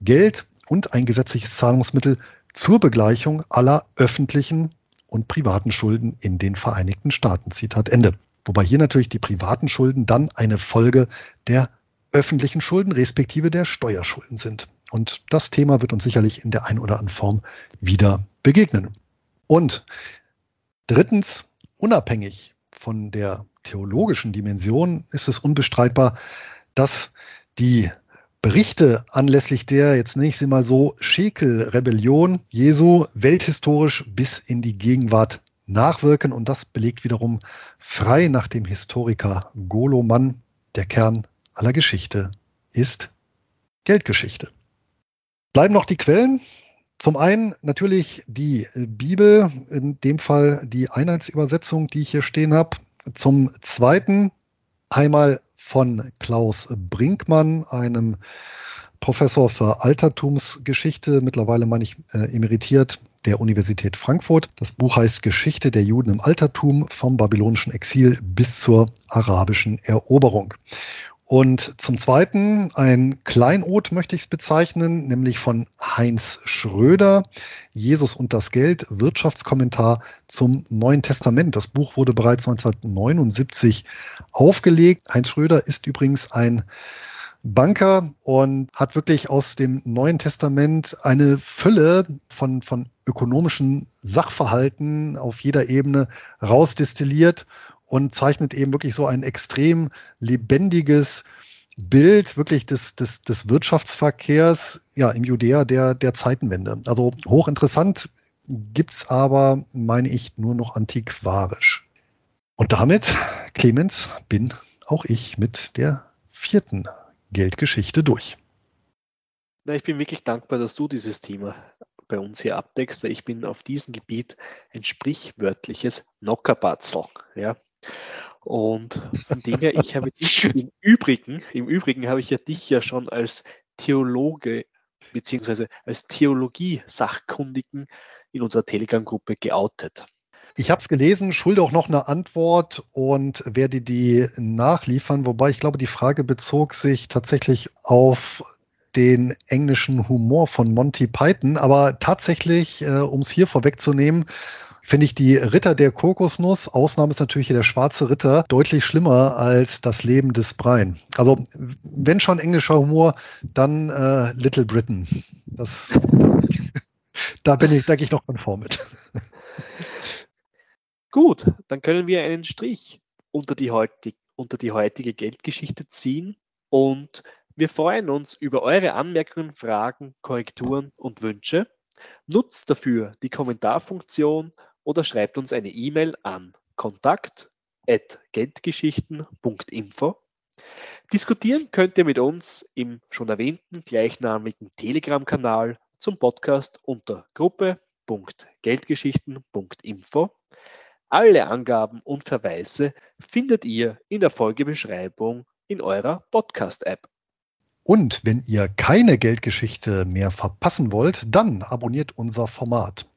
Geld und ein gesetzliches Zahlungsmittel zur Begleichung aller öffentlichen und privaten Schulden in den Vereinigten Staaten. Zitat Ende. Wobei hier natürlich die privaten Schulden dann eine Folge der öffentlichen Schulden respektive der Steuerschulden sind. Und das Thema wird uns sicherlich in der einen oder anderen Form wieder begegnen. Und drittens, unabhängig von der theologischen Dimension ist es unbestreitbar, dass die Berichte anlässlich der, jetzt nenne ich sie mal so, Schekel-Rebellion Jesu welthistorisch bis in die Gegenwart nachwirken. Und das belegt wiederum frei nach dem Historiker Golo Mann, der Kern aller Geschichte ist Geldgeschichte. Bleiben noch die Quellen. Zum einen natürlich die Bibel, in dem Fall die Einheitsübersetzung, die ich hier stehen habe. Zum zweiten einmal von Klaus Brinkmann, einem Professor für Altertumsgeschichte, mittlerweile meine ich äh, emeritiert der Universität Frankfurt. Das Buch heißt Geschichte der Juden im Altertum vom babylonischen Exil bis zur arabischen Eroberung. Und zum Zweiten ein Kleinod möchte ich es bezeichnen, nämlich von Heinz Schröder, Jesus und das Geld, Wirtschaftskommentar zum Neuen Testament. Das Buch wurde bereits 1979 aufgelegt. Heinz Schröder ist übrigens ein Banker und hat wirklich aus dem Neuen Testament eine Fülle von, von ökonomischen Sachverhalten auf jeder Ebene rausdestilliert und zeichnet eben wirklich so ein extrem lebendiges Bild wirklich des, des, des Wirtschaftsverkehrs ja, im Judäa der, der Zeitenwende. Also hochinteressant, gibt's aber, meine ich, nur noch antiquarisch. Und damit, Clemens, bin auch ich mit der vierten Geldgeschichte durch. Na, ich bin wirklich dankbar, dass du dieses Thema bei uns hier abdeckst, weil ich bin auf diesem Gebiet ein sprichwörtliches Nockerbatzel. Ja, und von dem her, ich habe *laughs* dich im Übrigen, im Übrigen habe ich ja dich ja schon als Theologe beziehungsweise als Theologie-Sachkundigen in unserer Telegram-Gruppe geoutet. Ich habe es gelesen, schulde auch noch eine Antwort und werde die nachliefern, wobei ich glaube, die Frage bezog sich tatsächlich auf den englischen Humor von Monty Python, aber tatsächlich, äh, um es hier vorwegzunehmen, finde ich die Ritter der Kokosnuss, Ausnahme ist natürlich der schwarze Ritter, deutlich schlimmer als das Leben des Brian. Also wenn schon englischer Humor, dann äh, Little Britain. Das, *laughs* da bin ich, gehe ich noch konform mit. *laughs* Gut, dann können wir einen Strich unter die, heutig, unter die heutige Geldgeschichte ziehen und wir freuen uns über eure Anmerkungen, Fragen, Korrekturen und Wünsche. Nutzt dafür die Kommentarfunktion oder schreibt uns eine E-Mail an kontakt.geldgeschichten.info. Diskutieren könnt ihr mit uns im schon erwähnten gleichnamigen Telegram-Kanal zum Podcast unter gruppe.geldgeschichten.info. Alle Angaben und Verweise findet ihr in der Folgebeschreibung in eurer Podcast-App. Und wenn ihr keine Geldgeschichte mehr verpassen wollt, dann abonniert unser Format.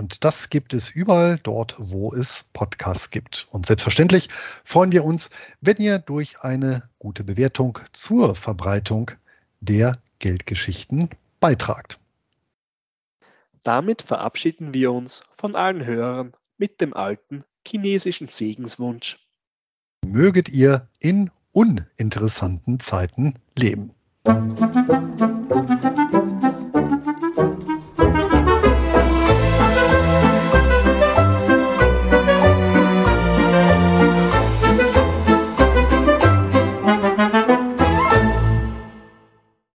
Und das gibt es überall dort, wo es Podcasts gibt. Und selbstverständlich freuen wir uns, wenn ihr durch eine gute Bewertung zur Verbreitung der Geldgeschichten beitragt. Damit verabschieden wir uns von allen Hörern mit dem alten chinesischen Segenswunsch. Möget ihr in uninteressanten Zeiten leben. Musik